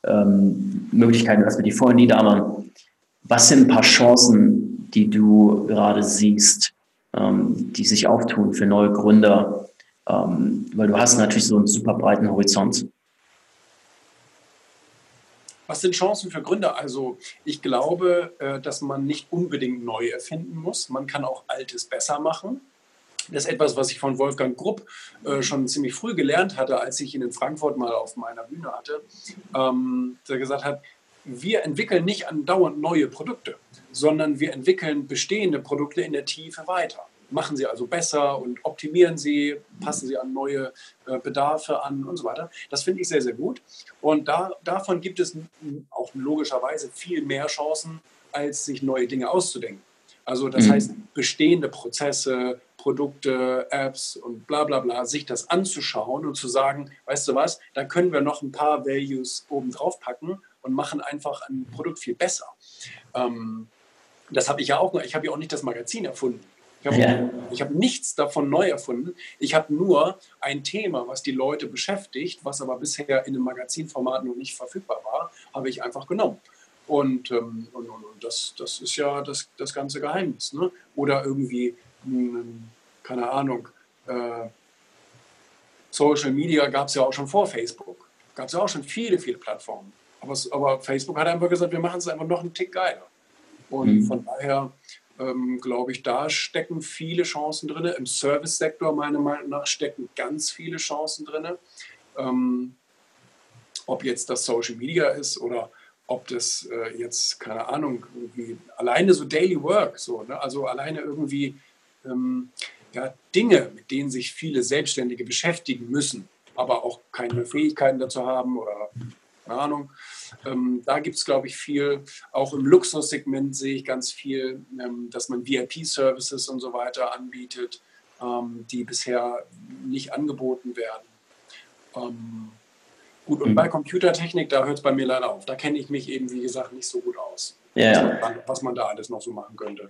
ähm, Möglichkeiten öffnet, die vorher nie da waren. Was sind ein paar Chancen, die du gerade siehst, ähm, die sich auftun für neue Gründer? Ähm, weil du hast natürlich so einen super breiten Horizont. Was sind Chancen für Gründer? Also ich glaube, äh, dass man nicht unbedingt neu erfinden muss. Man kann auch Altes besser machen. Das ist etwas, was ich von Wolfgang Grupp äh, schon ziemlich früh gelernt hatte, als ich ihn in Frankfurt mal auf meiner Bühne hatte. Ähm, der gesagt hat, wir entwickeln nicht andauernd neue Produkte, sondern wir entwickeln bestehende Produkte in der Tiefe weiter machen sie also besser und optimieren sie, passen sie an neue äh, Bedarfe an und so weiter. Das finde ich sehr, sehr gut. Und da, davon gibt es auch logischerweise viel mehr Chancen, als sich neue Dinge auszudenken. Also das mhm. heißt, bestehende Prozesse, Produkte, Apps und bla bla bla, sich das anzuschauen und zu sagen, weißt du was, da können wir noch ein paar Values oben drauf packen und machen einfach ein Produkt viel besser. Ähm, das habe ich ja auch, ich habe ja auch nicht das Magazin erfunden. Ich habe ja. hab nichts davon neu erfunden. Ich habe nur ein Thema, was die Leute beschäftigt, was aber bisher in einem Magazinformat noch nicht verfügbar war, habe ich einfach genommen. Und, ähm, und, und, und, das, das ist ja das, das ganze Geheimnis. Ne? Oder irgendwie, mh, keine Ahnung, äh, Social Media gab es ja auch schon vor Facebook. Gab es ja auch schon viele, viele Plattformen. Aber, aber, Facebook hat einfach gesagt, wir machen es einfach noch einen Tick geiler. Und mhm. von daher ähm, glaube ich, da stecken viele Chancen drin. Im Service-Sektor, meiner Meinung nach, stecken ganz viele Chancen drin. Ähm, ob jetzt das Social Media ist oder ob das äh, jetzt, keine Ahnung, alleine so Daily Work, so, ne? also alleine irgendwie ähm, ja, Dinge, mit denen sich viele Selbstständige beschäftigen müssen, aber auch keine Fähigkeiten dazu haben oder keine Ahnung. Ähm, da gibt es, glaube ich, viel. Auch im Luxussegment sehe ich ganz viel, ähm, dass man VIP-Services und so weiter anbietet, ähm, die bisher nicht angeboten werden. Ähm, gut, und mhm. bei Computertechnik, da hört es bei mir leider auf. Da kenne ich mich eben, wie gesagt, nicht so gut aus, ja. was, was man da alles noch so machen könnte.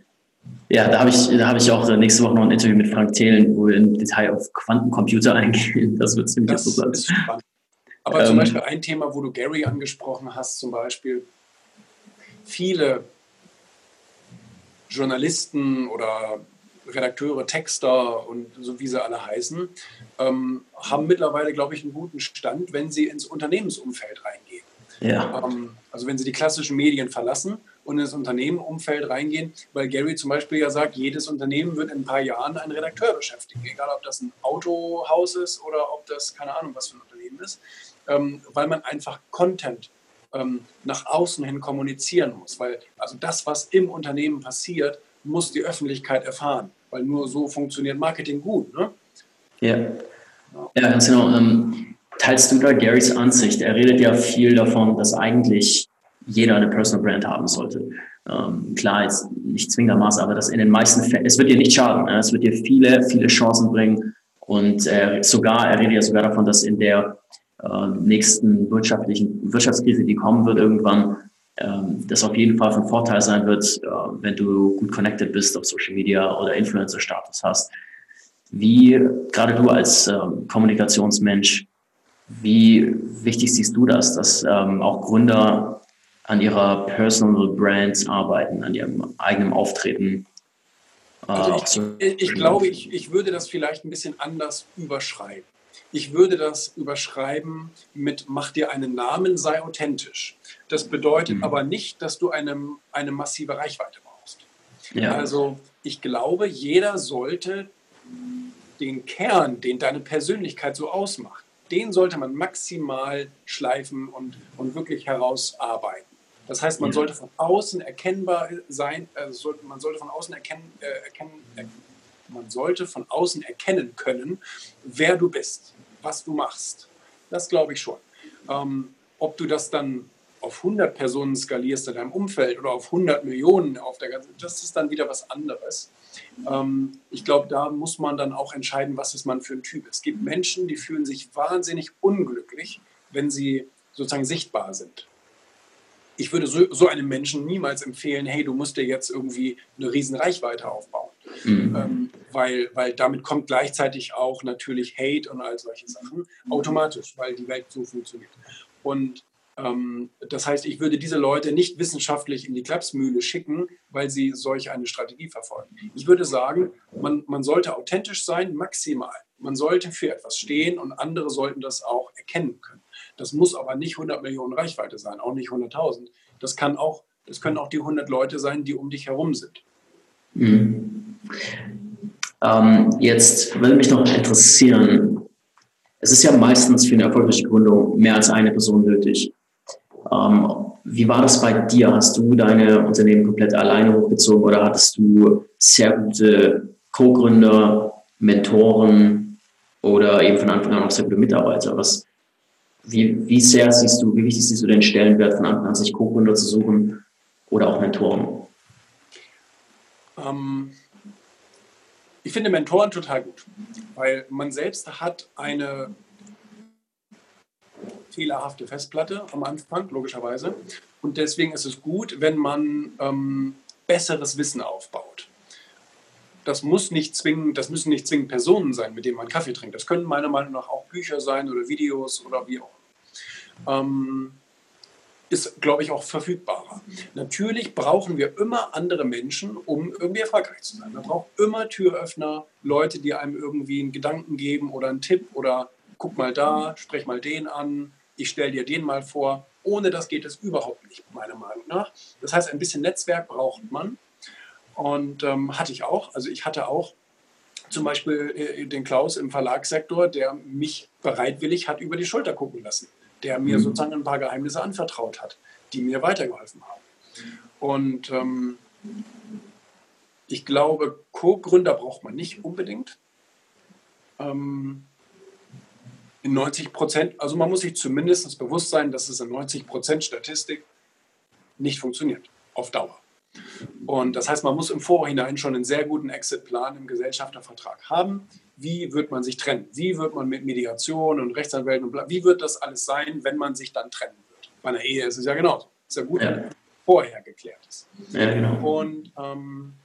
Ja, da habe ich, da ich auch nächste Woche noch ein Interview mit Frank Thelen, wo wir im Detail auf Quantencomputer eingehen. Das wird ziemlich das interessant. Aber ähm, zum Beispiel ein Thema, wo du Gary angesprochen hast, zum Beispiel viele Journalisten oder Redakteure, Texter und so wie sie alle heißen, ähm, haben mittlerweile, glaube ich, einen guten Stand, wenn sie ins Unternehmensumfeld reingehen. Ja. Ähm, also wenn sie die klassischen Medien verlassen und ins Unternehmenumfeld reingehen, weil Gary zum Beispiel ja sagt, jedes Unternehmen wird in ein paar Jahren einen Redakteur beschäftigen, egal ob das ein Autohaus ist oder ob das keine Ahnung was für ein Unternehmen ist ähm, weil man einfach Content ähm, nach außen hin kommunizieren muss. Weil also das, was im Unternehmen passiert, muss die Öffentlichkeit erfahren, weil nur so funktioniert Marketing gut. Ne? Ja. ja, ganz genau. Ähm, teilst du da Garys Ansicht? Er redet ja viel davon, dass eigentlich jeder eine Personal Brand haben sollte. Ähm, klar, jetzt nicht zwingendermaßen, aber das in den meisten Fällen, es wird dir nicht schaden. Ne? Es wird dir viele, viele Chancen bringen. Und äh, sogar, er redet ja sogar davon, dass in der äh, nächsten wirtschaftlichen Wirtschaftskrise, die kommen wird irgendwann, ähm, das auf jeden Fall von Vorteil sein wird, äh, wenn du gut connected bist auf Social Media oder Influencer-Status hast. Wie, gerade du als ähm, Kommunikationsmensch, wie wichtig siehst du das, dass ähm, auch Gründer an ihrer Personal Brand arbeiten, an ihrem eigenen Auftreten? Äh, also ich, ich glaube, ich, ich würde das vielleicht ein bisschen anders überschreiben. Ich würde das überschreiben mit mach dir einen Namen, sei authentisch. Das bedeutet mhm. aber nicht, dass du eine, eine massive Reichweite brauchst. Ja. Also ich glaube, jeder sollte den Kern, den deine Persönlichkeit so ausmacht, den sollte man maximal schleifen und, und wirklich herausarbeiten. Das heißt, man sollte von außen erkennbar sein, also man sollte von außen erkennen, äh, erkennen man sollte von außen erkennen können, wer du bist was du machst. Das glaube ich schon. Ähm, ob du das dann auf 100 Personen skalierst in deinem Umfeld oder auf 100 Millionen auf der ganzen, das ist dann wieder was anderes. Ähm, ich glaube, da muss man dann auch entscheiden, was ist man für ein Typ. Es gibt Menschen, die fühlen sich wahnsinnig unglücklich, wenn sie sozusagen sichtbar sind. Ich würde so, so einem Menschen niemals empfehlen, hey, du musst dir jetzt irgendwie eine riesen Reichweite aufbauen. Mhm. Ähm, weil, weil damit kommt gleichzeitig auch natürlich Hate und all solche Sachen automatisch, weil die Welt so funktioniert. Und ähm, das heißt, ich würde diese Leute nicht wissenschaftlich in die Klapsmühle schicken, weil sie solch eine Strategie verfolgen. Ich würde sagen, man, man sollte authentisch sein, maximal. Man sollte für etwas stehen und andere sollten das auch erkennen können. Das muss aber nicht 100 Millionen Reichweite sein, auch nicht 100.000. Das kann auch, das können auch die 100 Leute sein, die um dich herum sind. Mhm. Ähm, jetzt würde mich noch interessieren, es ist ja meistens für eine erfolgreiche Gründung mehr als eine Person nötig. Ähm, wie war das bei dir? Hast du deine Unternehmen komplett alleine hochgezogen oder hattest du sehr gute Co-Gründer, Mentoren oder eben von Anfang an auch sehr gute Mitarbeiter? Was, wie, wie sehr siehst du, wie wichtig siehst du den Stellenwert von Anfang an, sich Co-Gründer zu suchen oder auch Mentoren? Ähm, ich finde Mentoren total gut, weil man selbst hat eine fehlerhafte Festplatte am Anfang, logischerweise. Und deswegen ist es gut, wenn man ähm, besseres Wissen aufbaut. Das, muss nicht zwingend, das müssen nicht zwingend Personen sein, mit denen man Kaffee trinkt. Das können meiner Meinung nach auch Bücher sein oder Videos oder wie auch. Ähm, ist, glaube ich, auch verfügbarer. Natürlich brauchen wir immer andere Menschen, um irgendwie erfolgreich zu sein. Man braucht immer Türöffner, Leute, die einem irgendwie einen Gedanken geben oder einen Tipp oder guck mal da, sprech mal den an, ich stelle dir den mal vor. Ohne das geht es überhaupt nicht, meiner Meinung nach. Das heißt, ein bisschen Netzwerk braucht man. Und ähm, hatte ich auch. Also ich hatte auch zum Beispiel äh, den Klaus im Verlagssektor, der mich bereitwillig hat über die Schulter gucken lassen der mir mhm. sozusagen ein paar Geheimnisse anvertraut hat, die mir weitergeholfen haben. Und ähm, ich glaube, Co-Gründer braucht man nicht unbedingt. Ähm, in 90 Prozent, also man muss sich zumindest bewusst sein, dass es in 90 Prozent Statistik nicht funktioniert, auf Dauer. Und das heißt, man muss im Vorhinein schon einen sehr guten Exit-Plan im Gesellschaftervertrag haben wie wird man sich trennen? Wie wird man mit Mediation und Rechtsanwälten und bla, wie wird das alles sein, wenn man sich dann trennen wird? Bei einer Ehe ist es ja genauso. Ist ja gut, ja. wenn vorher geklärt ist. Ja, genau. Und ähm,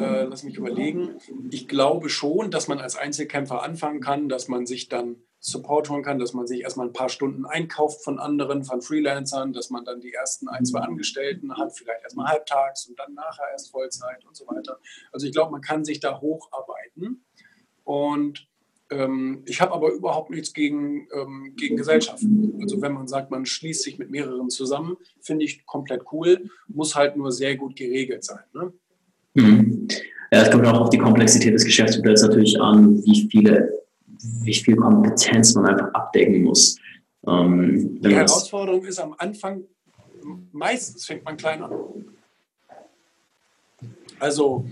äh, lass mich überlegen. Ich glaube schon, dass man als Einzelkämpfer anfangen kann, dass man sich dann Support holen kann, dass man sich erstmal ein paar Stunden einkauft von anderen, von Freelancern, dass man dann die ersten ein, zwei Angestellten hat, vielleicht erstmal halbtags und dann nachher erst Vollzeit und so weiter. Also ich glaube, man kann sich da hocharbeiten. Und ähm, ich habe aber überhaupt nichts gegen, ähm, gegen Gesellschaften. Also wenn man sagt, man schließt sich mit mehreren zusammen, finde ich komplett cool, muss halt nur sehr gut geregelt sein. Ne? Mhm. Ja, es kommt auch auf die Komplexität des Geschäftsmodells natürlich an, wie viele, wie viel Kompetenz man einfach abdecken muss. Ähm, die Herausforderung ist am Anfang, meistens fängt man klein an. Also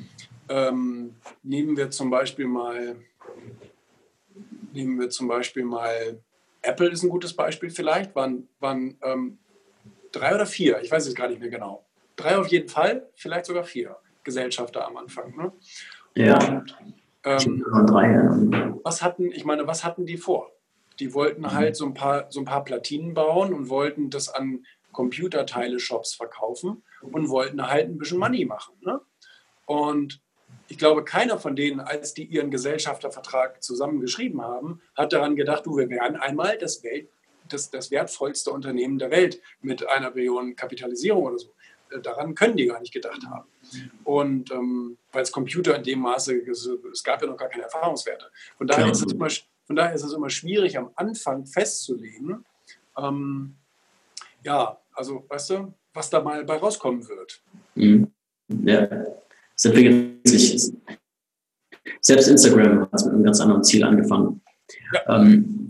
ähm, nehmen wir zum Beispiel mal, nehmen wir zum Beispiel mal, Apple ist ein gutes Beispiel vielleicht, waren, waren ähm, drei oder vier, ich weiß es gar nicht mehr genau. Drei auf jeden Fall, vielleicht sogar vier Gesellschafter am Anfang. Ne? Ja. Und, ähm, drei, ja. Was hatten, ich meine, was hatten die vor? Die wollten mhm. halt so ein paar, so ein paar Platinen bauen und wollten das an Computerteile-Shops verkaufen und wollten halt ein bisschen Money machen. Ne? Und ich glaube, keiner von denen, als die ihren Gesellschaftervertrag zusammengeschrieben haben, hat daran gedacht, du, wir werden einmal das, Welt, das, das wertvollste Unternehmen der Welt mit einer Billion Kapitalisierung oder so. Äh, daran können die gar nicht gedacht haben. Und ähm, weil es Computer in dem Maße, es gab ja noch gar keine Erfahrungswerte. Von daher, ist es immer, von daher ist es immer schwierig, am Anfang festzulegen, ähm, ja, also weißt du, was da mal bei rauskommen wird. Mhm. Ja, es entwickelt sich. Selbst Instagram hat mit einem ganz anderen Ziel angefangen. Ja. Ähm,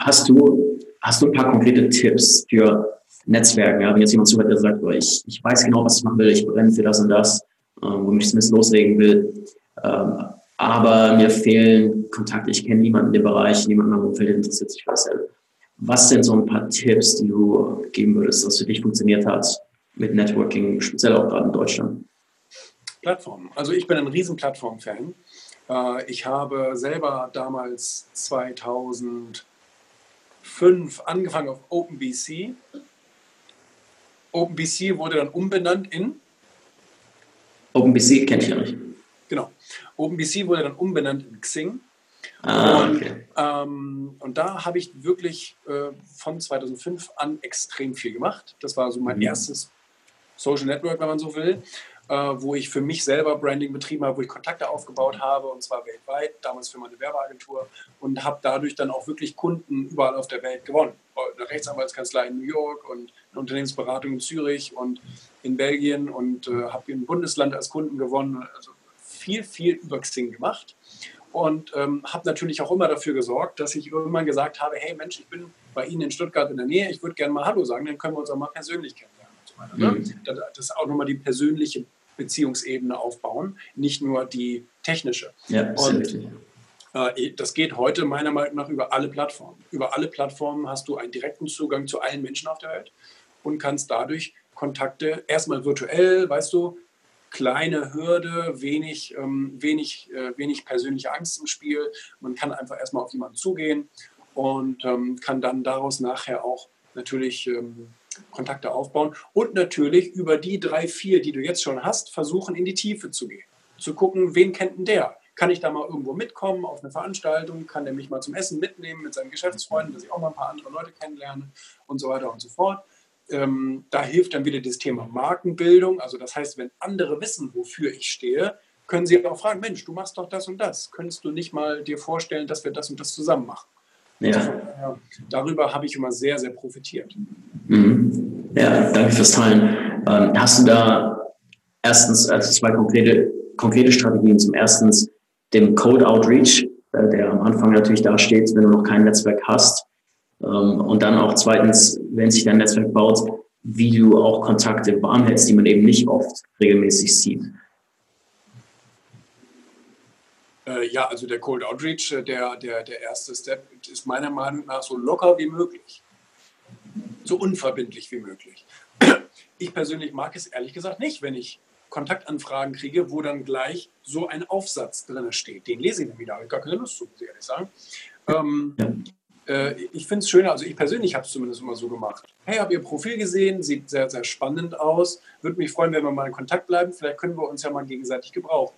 hast, du, hast du ein paar konkrete Tipps für Netzwerken? Ja? Wenn jetzt jemand zuhört, der sagt, oh, ich, ich weiß genau, was ich machen will, ich brenne für das und das, äh, womit ich zumindest loslegen will, ähm, aber mir fehlen Kontakte, ich kenne niemanden in dem Bereich, niemanden im Umfeld interessiert sich für dasselbe. Was sind so ein paar Tipps, die du geben würdest, was für dich funktioniert hat mit Networking, speziell auch gerade in Deutschland? Plattformen. Also ich bin ein riesen Plattform-Fan. Äh, ich habe selber damals 2005 angefangen auf OpenBC. OpenBC wurde dann umbenannt in? OpenBC kenne ich ja nicht. Genau. OpenBC wurde dann umbenannt in Xing. Ah, okay. und, ähm, und da habe ich wirklich äh, von 2005 an extrem viel gemacht. Das war so mein mhm. erstes Social Network, wenn man so will äh, wo ich für mich selber Branding betrieben habe, wo ich Kontakte aufgebaut habe und zwar weltweit, damals für meine Werbeagentur und habe dadurch dann auch wirklich Kunden überall auf der Welt gewonnen. Eine Rechtsanwaltskanzlei in New York und eine Unternehmensberatung in Zürich und in Belgien und äh, habe ein Bundesland als Kunden gewonnen. Also viel, viel über Xing gemacht und ähm, habe natürlich auch immer dafür gesorgt, dass ich irgendwann gesagt habe, hey Mensch, ich bin bei Ihnen in Stuttgart in der Nähe, ich würde gerne mal Hallo sagen, dann können wir uns auch mal persönlich kennenlernen. So ne? mhm. Das ist auch nochmal die persönliche Beziehungsebene aufbauen, nicht nur die technische. Ja, und äh, das geht heute meiner Meinung nach über alle Plattformen. Über alle Plattformen hast du einen direkten Zugang zu allen Menschen auf der Welt und kannst dadurch Kontakte erstmal virtuell, weißt du, kleine Hürde, wenig, ähm, wenig, äh, wenig persönliche Angst im Spiel. Man kann einfach erstmal auf jemanden zugehen und ähm, kann dann daraus nachher auch natürlich ähm, Kontakte aufbauen und natürlich über die drei, vier, die du jetzt schon hast, versuchen in die Tiefe zu gehen. Zu gucken, wen kennt denn der? Kann ich da mal irgendwo mitkommen auf eine Veranstaltung? Kann der mich mal zum Essen mitnehmen mit seinen Geschäftsfreunden, dass ich auch mal ein paar andere Leute kennenlerne und so weiter und so fort. Ähm, da hilft dann wieder das Thema Markenbildung. Also das heißt, wenn andere wissen, wofür ich stehe, können sie auch fragen, Mensch, du machst doch das und das. Könntest du nicht mal dir vorstellen, dass wir das und das zusammen machen? Ja. Ja, darüber habe ich immer sehr, sehr profitiert. Mhm. Ja, danke fürs Teilen. Ähm, hast du da erstens also zwei konkrete, konkrete Strategien? Zum ersten dem Code Outreach, äh, der am Anfang natürlich da steht, wenn du noch kein Netzwerk hast. Ähm, und dann auch zweitens, wenn sich dein Netzwerk baut, wie du auch Kontakte warm hältst, die man eben nicht oft regelmäßig sieht. Äh, ja, also der Cold Outreach, äh, der, der, der erste Step ist meiner Meinung nach so locker wie möglich. So unverbindlich wie möglich. Ich persönlich mag es ehrlich gesagt nicht, wenn ich Kontaktanfragen kriege, wo dann gleich so ein Aufsatz drin steht. Den lese ich dann wieder, habe ich gar keine Lust zu, muss ich ehrlich sagen. Ähm, äh, ich finde es schöner, also ich persönlich habe es zumindest immer so gemacht. Hey, habe Ihr Profil gesehen, sieht sehr, sehr spannend aus. Würde mich freuen, wenn wir mal in Kontakt bleiben. Vielleicht können wir uns ja mal gegenseitig gebrauchen.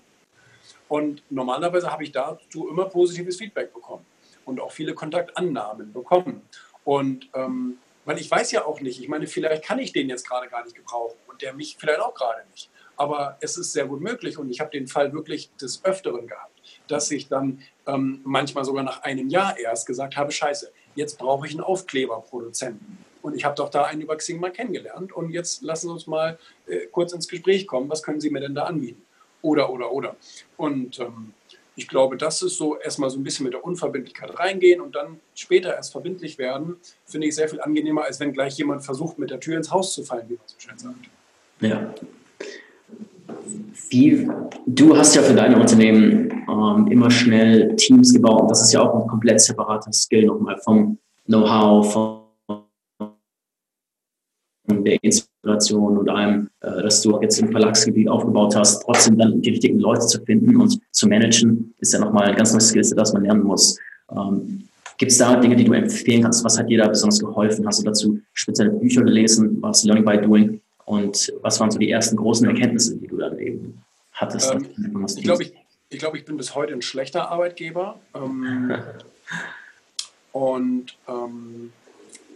Und normalerweise habe ich dazu immer positives Feedback bekommen und auch viele Kontaktannahmen bekommen. Und ähm, weil ich weiß ja auch nicht, ich meine, vielleicht kann ich den jetzt gerade gar nicht gebrauchen und der mich vielleicht auch gerade nicht. Aber es ist sehr gut möglich und ich habe den Fall wirklich des Öfteren gehabt, dass ich dann ähm, manchmal sogar nach einem Jahr erst gesagt habe, scheiße, jetzt brauche ich einen Aufkleberproduzenten. Und ich habe doch da einen über Xing mal kennengelernt und jetzt lassen Sie uns mal äh, kurz ins Gespräch kommen. Was können Sie mir denn da anbieten? Oder, oder, oder. Und ähm, ich glaube, das ist so erstmal so ein bisschen mit der Unverbindlichkeit reingehen und dann später erst verbindlich werden, finde ich sehr viel angenehmer, als wenn gleich jemand versucht, mit der Tür ins Haus zu fallen, wie man so schön sagt. Ja. Wie, du hast ja für deine Unternehmen ähm, immer schnell Teams gebaut und das ist ja auch ein komplett separater Skill nochmal vom Know-how, vom der Inspiration und allem, äh, dass du jetzt im Verlagsgebiet aufgebaut hast, trotzdem dann die richtigen Leute zu finden und zu managen, ist ja nochmal ein ganz neues Skillset, das man lernen muss. Ähm, Gibt es da Dinge, die du empfehlen kannst? Was hat dir da besonders geholfen? Hast du dazu spezielle Bücher gelesen? Was Learning by Doing? Und was waren so die ersten großen Erkenntnisse, die du dann eben hattest? Ähm, ich glaube, ich, ich, glaub, ich bin bis heute ein schlechter Arbeitgeber. Ähm, und ähm,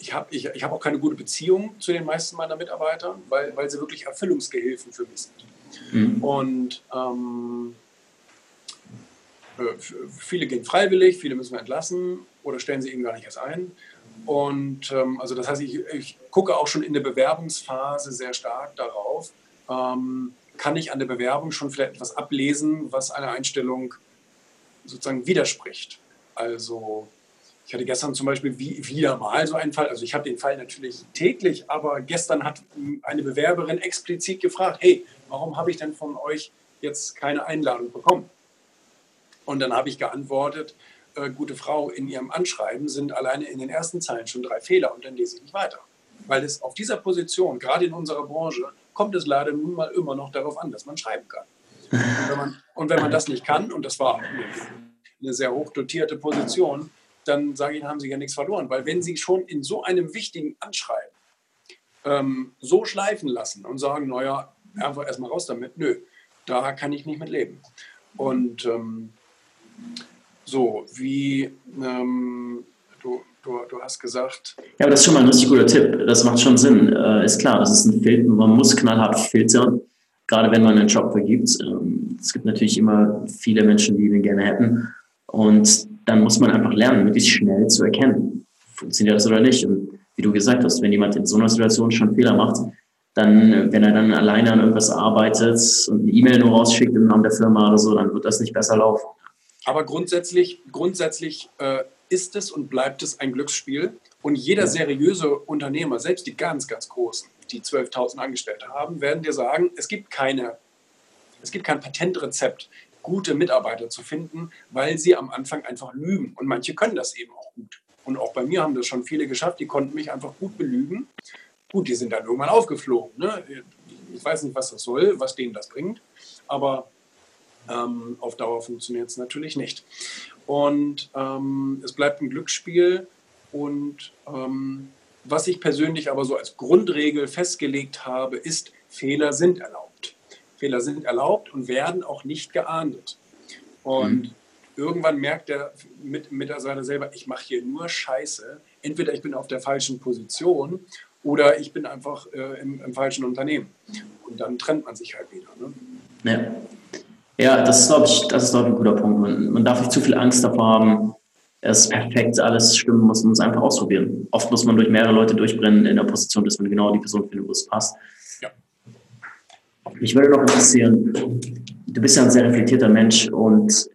ich habe ich, ich hab auch keine gute Beziehung zu den meisten meiner Mitarbeiter, weil, weil sie wirklich Erfüllungsgehilfen für mich sind. Mhm. Und ähm, äh, viele gehen freiwillig, viele müssen wir entlassen oder stellen sie eben gar nicht erst ein. Und ähm, also das heißt, ich, ich, gucke auch schon in der Bewerbungsphase sehr stark darauf, ähm, kann ich an der Bewerbung schon vielleicht etwas ablesen, was einer Einstellung sozusagen widerspricht. Also ich hatte gestern zum Beispiel wieder mal so einen Fall, also ich habe den Fall natürlich täglich, aber gestern hat eine Bewerberin explizit gefragt, hey, warum habe ich denn von euch jetzt keine Einladung bekommen? Und dann habe ich geantwortet, äh, gute Frau, in ihrem Anschreiben sind alleine in den ersten Zeilen schon drei Fehler und dann lese ich nicht weiter. Weil es auf dieser Position, gerade in unserer Branche, kommt es leider nun mal immer noch darauf an, dass man schreiben kann. Und wenn man, und wenn man das nicht kann, und das war eine sehr hoch dotierte Position, dann sage ich haben Sie ja nichts verloren. Weil wenn Sie schon in so einem wichtigen Anschreiben ähm, so schleifen lassen und sagen, naja, einfach erstmal raus damit, nö, da kann ich nicht mit leben. Und ähm, so, wie ähm, du, du, du, hast gesagt. Ja, aber das ist schon mal ein richtig guter Tipp. Das macht schon Sinn. Äh, ist klar, das ist ein Filter. Man muss knallhart filtern, gerade wenn man einen Job vergibt. Ähm, es gibt natürlich immer viele Menschen, die den gerne hätten. Und dann muss man einfach lernen, möglichst schnell zu erkennen, funktioniert das oder nicht. Und wie du gesagt hast, wenn jemand in so einer Situation schon Fehler macht, dann, wenn er dann alleine an irgendwas arbeitet und eine E-Mail nur rausschickt im Namen der Firma oder so, dann wird das nicht besser laufen. Aber grundsätzlich, grundsätzlich äh, ist es und bleibt es ein Glücksspiel. Und jeder seriöse Unternehmer, selbst die ganz, ganz großen, die 12.000 Angestellte haben, werden dir sagen, es gibt keine, es gibt kein Patentrezept gute Mitarbeiter zu finden, weil sie am Anfang einfach lügen. Und manche können das eben auch gut. Und auch bei mir haben das schon viele geschafft, die konnten mich einfach gut belügen. Gut, die sind dann irgendwann aufgeflogen. Ne? Ich weiß nicht, was das soll, was denen das bringt, aber ähm, auf Dauer funktioniert es natürlich nicht. Und ähm, es bleibt ein Glücksspiel und ähm, Was ich persönlich aber so als Grundregel festgelegt habe, ist, Fehler sind erlaubt. Fehler sind erlaubt und werden auch nicht geahndet. Und mhm. irgendwann merkt der Mitarbeiter selber, ich mache hier nur Scheiße. Entweder ich bin auf der falschen Position oder ich bin einfach äh, im, im, falschen Unternehmen. Und dann trennt man sich halt wieder. Ne? Ja. Ja, das ist, glaube ich, das ist, glaube ich, ein guter Punkt. Man, man darf nicht zu viel Angst davor haben, es perfekt alles stimmen muss, man muss einfach ausprobieren. Oft muss man durch mehrere Leute durchbrennen in der Position, dass man genau die Person findet, wo es passt. Ja. Mich würde noch interessieren, du bist ja ein sehr reflektierter Mensch und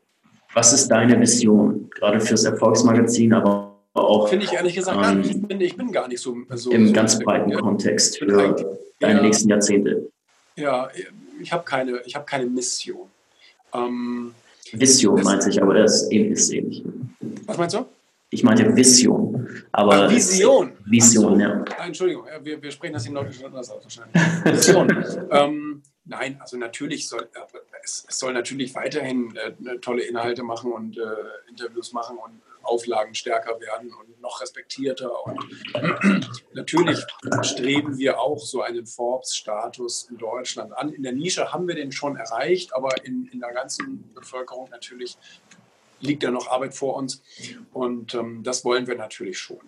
was ist deine Vision, gerade fürs Erfolgsmagazin, aber auch. Finde ich ehrlich gesagt ähm, gar nicht. Ich bin, ich bin, gar nicht so. so Im so ganz breiten Kontext für deine ja, nächsten Jahrzehnte. Ja, ich habe keine, hab keine Mission. Ähm, Vision meinte ich, aber das ist ähnlich. Was meinst du? Ich meinte Vision. Aber Ach, Vision. Vision, so. ja. Entschuldigung, wir, wir sprechen das in Norddeutschland anders aus wahrscheinlich. Vision. ähm, nein, also natürlich soll es, es soll natürlich weiterhin äh, tolle Inhalte machen und äh, Interviews machen und Auflagen stärker werden und noch respektierter. Und natürlich streben wir auch so einen Forbes-Status in Deutschland an. In der Nische haben wir den schon erreicht, aber in, in der ganzen Bevölkerung natürlich liegt ja noch Arbeit vor uns. Und ähm, das wollen wir natürlich schon.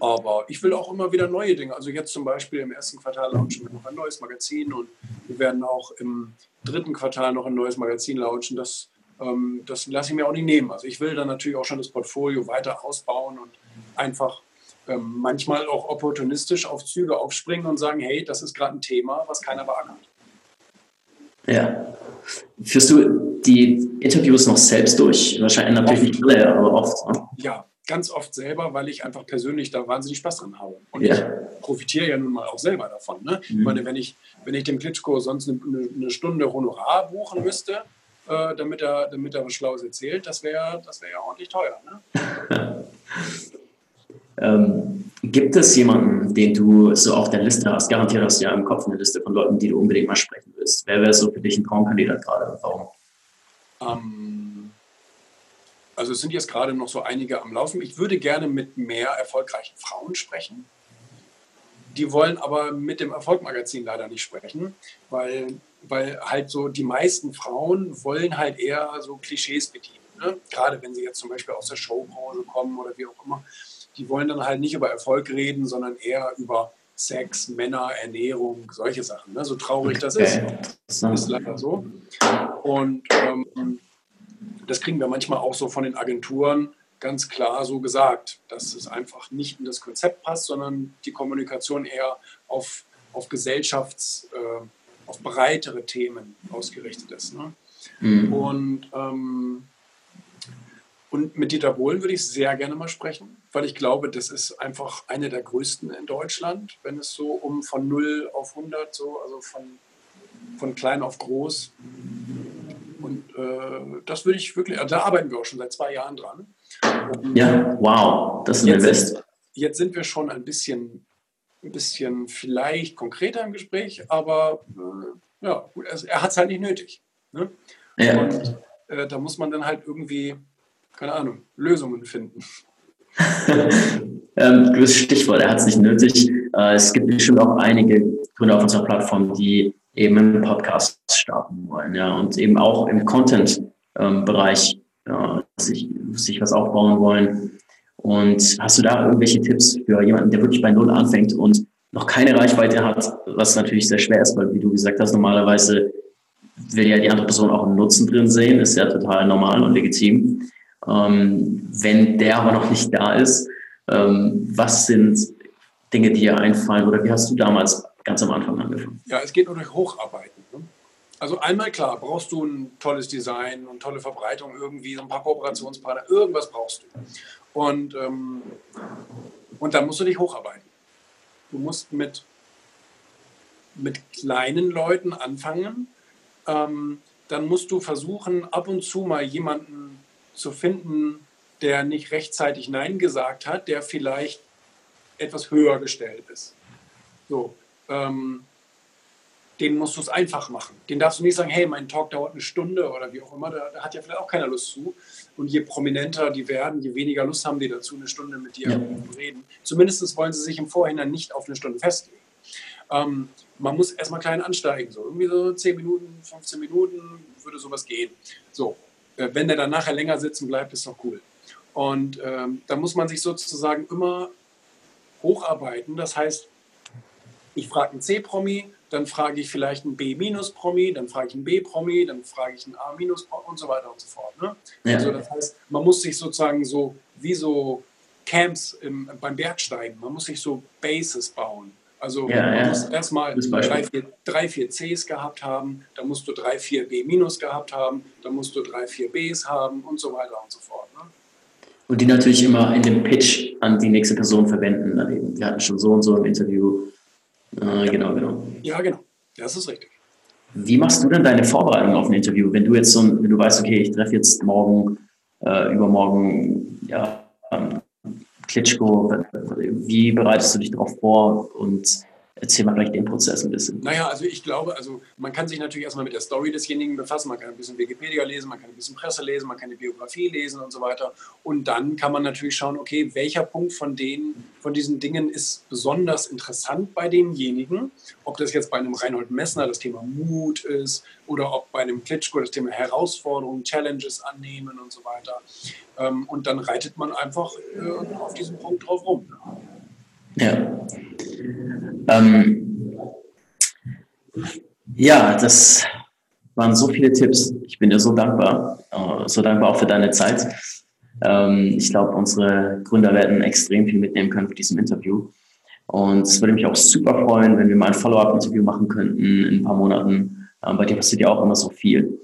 Aber ich will auch immer wieder neue Dinge. Also jetzt zum Beispiel im ersten Quartal launchen wir noch ein neues Magazin und wir werden auch im dritten Quartal noch ein neues Magazin launchen. Das ähm, das lasse ich mir auch nicht nehmen. Also ich will dann natürlich auch schon das Portfolio weiter ausbauen und einfach ähm, manchmal auch opportunistisch auf Züge aufspringen und sagen, hey, das ist gerade ein Thema, was keiner beackert. Ja. Führst du die Interviews noch selbst durch? Wahrscheinlich natürlich nicht alle, aber oft. Ne? Ja, ganz oft selber, weil ich einfach persönlich da wahnsinnig Spaß dran habe. Und ja. ich profitiere ja nun mal auch selber davon. Ne? Mhm. Ich meine, wenn ich, wenn ich dem Klitschko sonst eine, eine Stunde Honorar buchen müsste, äh, damit, er, damit er was Schlaues erzählt, das wäre das wär ja ordentlich teuer. Ne? ähm, gibt es jemanden, den du so auf der Liste hast? Garantiert hast du ja im Kopf eine Liste von Leuten, die du unbedingt mal sprechen willst. Wer wäre so für dich ein Traumkandidat gerade? Warum? Ähm, also es sind jetzt gerade noch so einige am Laufen. Ich würde gerne mit mehr erfolgreichen Frauen sprechen. Die wollen aber mit dem Erfolgmagazin leider nicht sprechen, weil weil halt so die meisten Frauen wollen halt eher so Klischees bedienen. Ne? Gerade wenn sie jetzt zum Beispiel aus der Showbranche kommen oder wie auch immer. Die wollen dann halt nicht über Erfolg reden, sondern eher über Sex, Männer, Ernährung, solche Sachen. Ne? So traurig das ist. Das ist leider so. Und ähm, das kriegen wir manchmal auch so von den Agenturen ganz klar so gesagt, dass es einfach nicht in das Konzept passt, sondern die Kommunikation eher auf, auf Gesellschafts- äh, auf breitere Themen ausgerichtet ist. Ne? Mhm. Und, ähm, und mit Dieter Bohlen würde ich sehr gerne mal sprechen, weil ich glaube, das ist einfach eine der größten in Deutschland, wenn es so um von 0 auf 100, so, also von, von klein auf groß. Und äh, das würde ich wirklich, also da arbeiten wir auch schon seit zwei Jahren dran. Und ja, wow, das ist ein Invest. Jetzt sind wir schon ein bisschen ein bisschen vielleicht konkreter im Gespräch, aber äh, ja, er hat es halt nicht nötig. Ne? Ja. Und äh, da muss man dann halt irgendwie, keine Ahnung, Lösungen finden. ähm, gewisses Stichwort, er hat es nicht nötig. Äh, es gibt bestimmt auch einige Gründer auf unserer Plattform, die eben einen Podcast starten wollen, ja, und eben auch im Content-Bereich ähm, sich, sich was aufbauen wollen. Und hast du da irgendwelche Tipps für jemanden, der wirklich bei Null anfängt und noch keine Reichweite hat, was natürlich sehr schwer ist, weil wie du gesagt hast, normalerweise will ja die andere Person auch einen Nutzen drin sehen, ist ja total normal und legitim. Ähm, wenn der aber noch nicht da ist, ähm, was sind Dinge, die dir einfallen oder wie hast du damals ganz am Anfang angefangen? Ja, es geht nur durch Hocharbeiten. Ne? Also einmal klar, brauchst du ein tolles Design und tolle Verbreitung irgendwie, so ein paar Kooperationspartner, irgendwas brauchst du. Und, ähm, und dann musst du dich hocharbeiten. Du musst mit, mit kleinen Leuten anfangen. Ähm, dann musst du versuchen, ab und zu mal jemanden zu finden, der nicht rechtzeitig Nein gesagt hat, der vielleicht etwas höher gestellt ist. So, ähm, den musst du es einfach machen. Den darfst du nicht sagen, hey, mein Talk dauert eine Stunde oder wie auch immer, da, da hat ja vielleicht auch keiner Lust zu. Und je prominenter die werden, je weniger Lust haben die dazu, eine Stunde mit dir ja. zu reden. Zumindest wollen sie sich im Vorhinein nicht auf eine Stunde festlegen. Ähm, man muss erstmal klein ansteigen, so irgendwie so 10 Minuten, 15 Minuten würde sowas gehen. So, äh, wenn der dann nachher länger sitzen bleibt, ist doch cool. Und ähm, da muss man sich sozusagen immer hocharbeiten. Das heißt, ich frage einen C-Promi, dann frage ich vielleicht einen B-Promi, dann frage ich einen B-Promi, dann frage ich einen A- und so weiter und so fort. Ne? Ja. Also das heißt, man muss sich sozusagen so wie so Camps im, beim Bergsteigen, man muss sich so Bases bauen. Also ja, man ja. muss erstmal drei vier, drei, vier Cs gehabt haben, dann musst du drei, vier B- gehabt haben, dann musst du drei, vier Bs haben und so weiter und so fort. Ne? Und die natürlich immer in dem Pitch an die nächste Person verwenden. Wir hatten schon so und so im Interview äh, genau, genau. Ja, genau. Das ist richtig. Wie machst du denn deine Vorbereitung auf ein Interview? Wenn du jetzt so, wenn du weißt, okay, ich treffe jetzt morgen, äh, übermorgen, ja, ähm, Klitschko, wie bereitest du dich darauf vor und Erzähl mal gleich den Prozess ein bisschen. Naja, also ich glaube, also man kann sich natürlich erstmal mit der Story desjenigen befassen, man kann ein bisschen Wikipedia lesen, man kann ein bisschen Presse lesen, man kann die Biografie lesen und so weiter. Und dann kann man natürlich schauen, okay, welcher Punkt von denen, von diesen Dingen ist besonders interessant bei demjenigen. Ob das jetzt bei einem Reinhold Messner das Thema Mut ist oder ob bei einem Klitschko das Thema Herausforderungen, Challenges annehmen und so weiter. Ähm, und dann reitet man einfach äh, auf diesen Punkt drauf rum. Ja. Ähm, ja, das waren so viele Tipps. Ich bin dir so dankbar. Äh, so dankbar auch für deine Zeit. Ähm, ich glaube, unsere Gründer werden extrem viel mitnehmen können für diesem Interview. Und es würde mich auch super freuen, wenn wir mal ein Follow-up-Interview machen könnten in ein paar Monaten. Ähm, bei dir passiert ja auch immer so viel.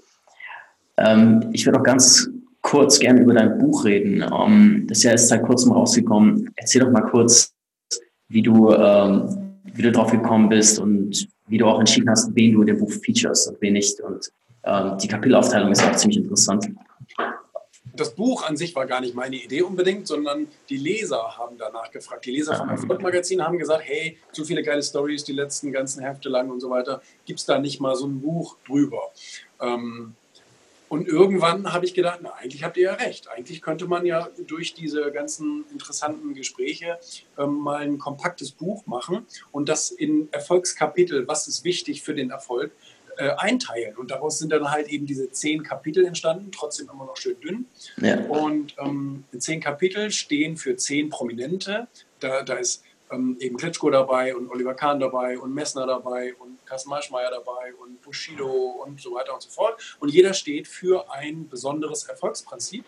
Ähm, ich würde auch ganz kurz gerne über dein Buch reden. Das ist ja erst seit kurzem rausgekommen. Erzähl doch mal kurz, wie du, ähm, wie du drauf gekommen bist und wie du auch entschieden hast, wen du in dem Buch features und wen nicht. Und ähm, die Kapitelaufteilung ist auch ziemlich interessant. Das Buch an sich war gar nicht meine Idee unbedingt, sondern die Leser haben danach gefragt. Die Leser vom Erfolg-Magazin haben gesagt, hey, zu viele geile Stories die letzten ganzen Hefte lang und so weiter. Gibt es da nicht mal so ein Buch drüber? Ähm, und irgendwann habe ich gedacht, na, eigentlich habt ihr ja recht. Eigentlich könnte man ja durch diese ganzen interessanten Gespräche ähm, mal ein kompaktes Buch machen und das in Erfolgskapitel, was ist wichtig für den Erfolg, äh, einteilen. Und daraus sind dann halt eben diese zehn Kapitel entstanden, trotzdem immer noch schön dünn. Ja. Und ähm, zehn Kapitel stehen für zehn Prominente. Da, da ist ähm, eben Klitschko dabei und Oliver Kahn dabei und Messner dabei und Carsten Marschmeier dabei und Bushido und so weiter und so fort. Und jeder steht für ein besonderes Erfolgsprinzip.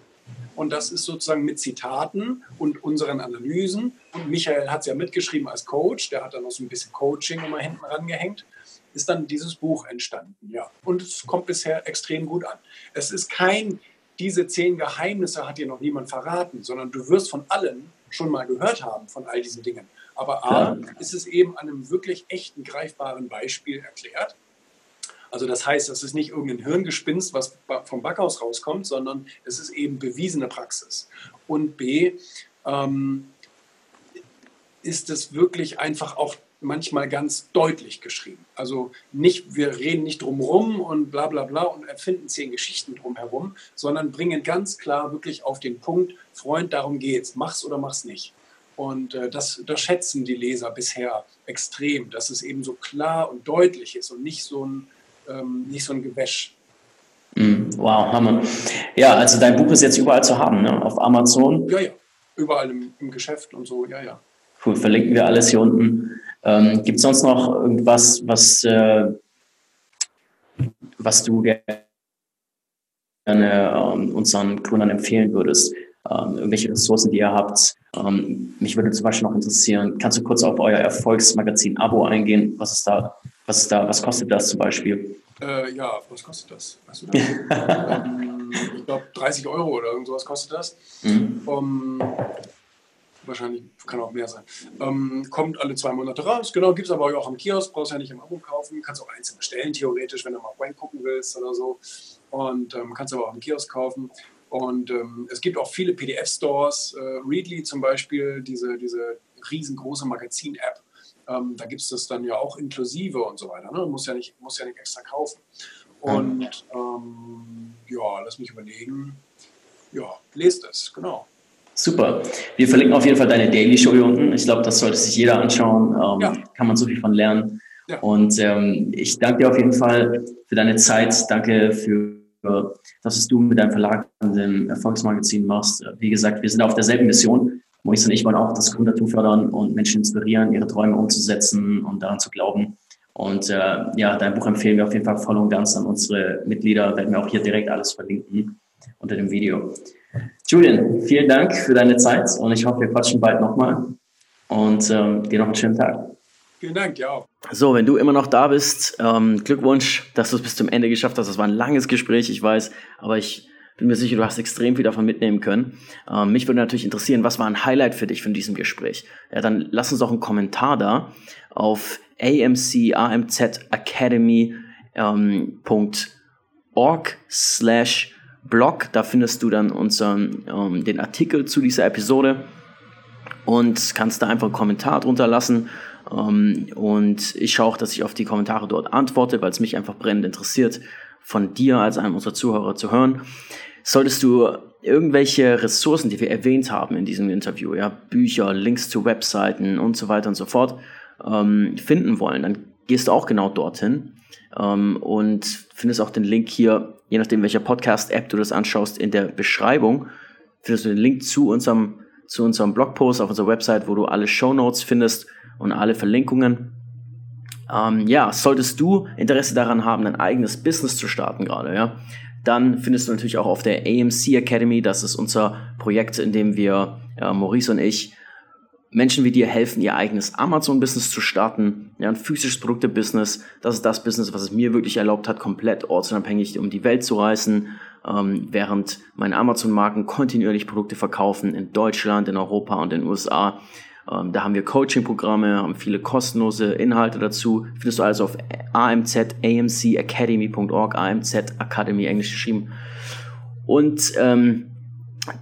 Und das ist sozusagen mit Zitaten und unseren Analysen. Und Michael hat es ja mitgeschrieben als Coach, der hat dann noch so ein bisschen Coaching immer hinten rangehängt, ist dann dieses Buch entstanden. Ja. Und es kommt bisher extrem gut an. Es ist kein, diese zehn Geheimnisse hat dir noch niemand verraten, sondern du wirst von allen schon mal gehört haben, von all diesen Dingen. Aber A, ist es eben an einem wirklich echten, greifbaren Beispiel erklärt. Also das heißt, es ist nicht irgendein Hirngespinst, was vom Backhaus rauskommt, sondern es ist eben bewiesene Praxis. Und B, ähm, ist es wirklich einfach auch manchmal ganz deutlich geschrieben. Also nicht, wir reden nicht drumherum und bla bla bla und erfinden zehn Geschichten drumherum, sondern bringen ganz klar wirklich auf den Punkt, Freund, darum geht's, mach's oder mach's nicht. Und äh, das, das schätzen die Leser bisher extrem, dass es eben so klar und deutlich ist und nicht so ein, ähm, nicht so ein Gewäsch. Mm, wow, Hammer. Ja, also dein Buch ist jetzt überall zu haben, ne? auf Amazon. Ja, ja, überall im, im Geschäft und so, ja, ja. Cool, verlinken wir alles hier unten. Ähm, Gibt es sonst noch irgendwas, was, äh, was du gerne ähm, unseren Gründern empfehlen würdest? Ähm, irgendwelche Ressourcen, die ihr habt. Ähm, mich würde zum Beispiel noch interessieren, kannst du kurz auf euer Erfolgsmagazin Abo eingehen? Was ist da, was ist da, was kostet das zum Beispiel? Äh, ja, was kostet das? Weißt du das? ähm, ich glaube 30 Euro oder irgend sowas kostet das. Mhm. Um, wahrscheinlich kann auch mehr sein. Ähm, kommt alle zwei Monate raus. Genau, gibt es aber auch am Kiosk, brauchst ja nicht im Abo kaufen. Kannst auch einzeln bestellen, theoretisch, wenn du mal gucken willst oder so. Und ähm, kannst aber auch im Kiosk kaufen. Und ähm, es gibt auch viele PDF-Stores, äh, Readly zum Beispiel, diese, diese riesengroße Magazin-App. ähm, da gibt es das dann ja auch inklusive und so weiter. Ne? Muss, ja nicht, muss ja nicht extra kaufen. Und ähm, ja, lass mich überlegen. Ja, lest es, genau. Super. Wir verlinken auf jeden Fall deine Daily Show hier unten. Ich glaube, das sollte sich jeder anschauen. Ähm, ja. Kann man so viel von lernen. Ja. Und ähm, ich danke dir auf jeden Fall für deine Zeit. Danke für das, du mit deinem Verlag und dem Erfolgsmagazin machst. Wie gesagt, wir sind auf derselben Mission. Maurice und ich wollen auch das Gründertum fördern und Menschen inspirieren, ihre Träume umzusetzen und daran zu glauben. Und äh, ja, dein Buch empfehlen wir auf jeden Fall voll und ganz an unsere Mitglieder. Werden wir auch hier direkt alles verlinken unter dem Video. Julian, vielen Dank für deine Zeit und ich hoffe, wir quatschen bald nochmal. Und ähm, dir noch einen schönen Tag. Vielen Dank, ja. So, wenn du immer noch da bist, ähm, Glückwunsch, dass du es bis zum Ende geschafft hast. Das war ein langes Gespräch, ich weiß, aber ich bin mir sicher, du hast extrem viel davon mitnehmen können. Ähm, mich würde natürlich interessieren, was war ein Highlight für dich von diesem Gespräch? Ja, dann lass uns auch einen Kommentar da auf amcamzacademy.org ähm, slash blog. Da findest du dann unseren, ähm, den Artikel zu dieser Episode und kannst da einfach einen Kommentar drunter lassen. Ähm, und ich schaue auch, dass ich auf die Kommentare dort antworte, weil es mich einfach brennend interessiert, von dir als einem unserer Zuhörer zu hören. Solltest du irgendwelche Ressourcen, die wir erwähnt haben in diesem Interview, ja, Bücher, Links zu Webseiten und so weiter und so fort, ähm, finden wollen, dann gehst du auch genau dorthin ähm, und findest auch den Link hier, je nachdem welcher Podcast-App du das anschaust, in der Beschreibung findest du den Link zu unserem, zu unserem Blogpost auf unserer Website, wo du alle Show Notes findest und alle Verlinkungen. Ähm, ja, solltest du Interesse daran haben, ein eigenes Business zu starten gerade, ja, dann findest du natürlich auch auf der AMC Academy, das ist unser Projekt, in dem wir, äh, Maurice und ich, Menschen wie dir helfen, ihr eigenes Amazon-Business zu starten, ja, ein physisches Produkte-Business. Das ist das Business, was es mir wirklich erlaubt hat, komplett ortsunabhängig um die Welt zu reisen, ähm, während meine Amazon-Marken kontinuierlich Produkte verkaufen in Deutschland, in Europa und in den USA. Ähm, da haben wir Coaching-Programme, haben viele kostenlose Inhalte dazu. Findest du also auf amzamcacademy.org, AMZ Academy, englisch geschrieben. Und ähm,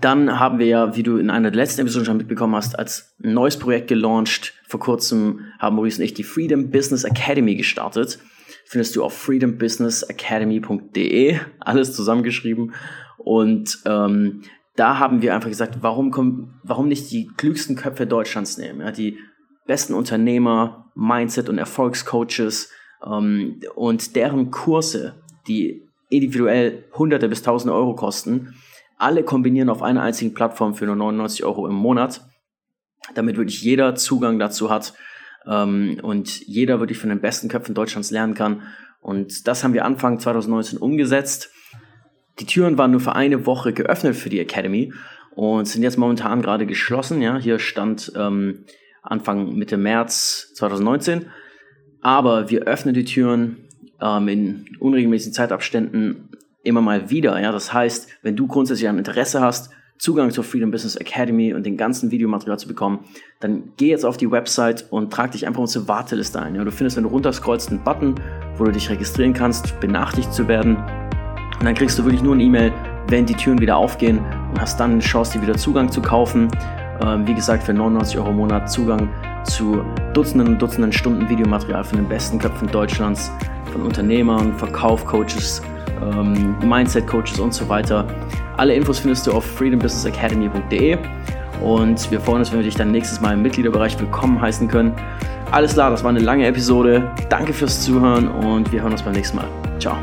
dann haben wir ja, wie du in einer der letzten Episoden schon mitbekommen hast, als neues Projekt gelauncht. Vor kurzem haben Maurice und ich die Freedom Business Academy gestartet. Findest du auf freedombusinessacademy.de, alles zusammengeschrieben. Und ähm, da haben wir einfach gesagt, warum, kommen, warum nicht die klügsten Köpfe Deutschlands nehmen? Ja, die besten Unternehmer, Mindset- und Erfolgscoaches ähm, und deren Kurse, die individuell Hunderte bis Tausende Euro kosten, alle kombinieren auf einer einzigen Plattform für nur 99 Euro im Monat, damit wirklich jeder Zugang dazu hat ähm, und jeder wirklich von den besten Köpfen Deutschlands lernen kann. Und das haben wir Anfang 2019 umgesetzt. Die Türen waren nur für eine Woche geöffnet für die Academy und sind jetzt momentan gerade geschlossen. Ja, hier stand ähm, Anfang Mitte März 2019. Aber wir öffnen die Türen ähm, in unregelmäßigen Zeitabständen immer mal wieder. Ja, das heißt, wenn du grundsätzlich ein Interesse hast, Zugang zur Freedom Business Academy und den ganzen Videomaterial zu bekommen, dann geh jetzt auf die Website und trag dich einfach unsere Warteliste ein. Ja, du findest, wenn du runterscrollst, einen Button, wo du dich registrieren kannst, benachrichtigt zu werden. Und dann kriegst du wirklich nur eine E-Mail, wenn die Türen wieder aufgehen und hast dann eine Chance, dir wieder Zugang zu kaufen. Ähm, wie gesagt, für 99 Euro im Monat Zugang zu Dutzenden und Dutzenden Stunden Videomaterial von den besten Köpfen Deutschlands, von Unternehmern, Verkaufcoaches, ähm, Mindset-Coaches und so weiter. Alle Infos findest du auf freedombusinessacademy.de und wir freuen uns, wenn wir dich dann nächstes Mal im Mitgliederbereich willkommen heißen können. Alles klar, das war eine lange Episode. Danke fürs Zuhören und wir hören uns beim nächsten Mal. Ciao.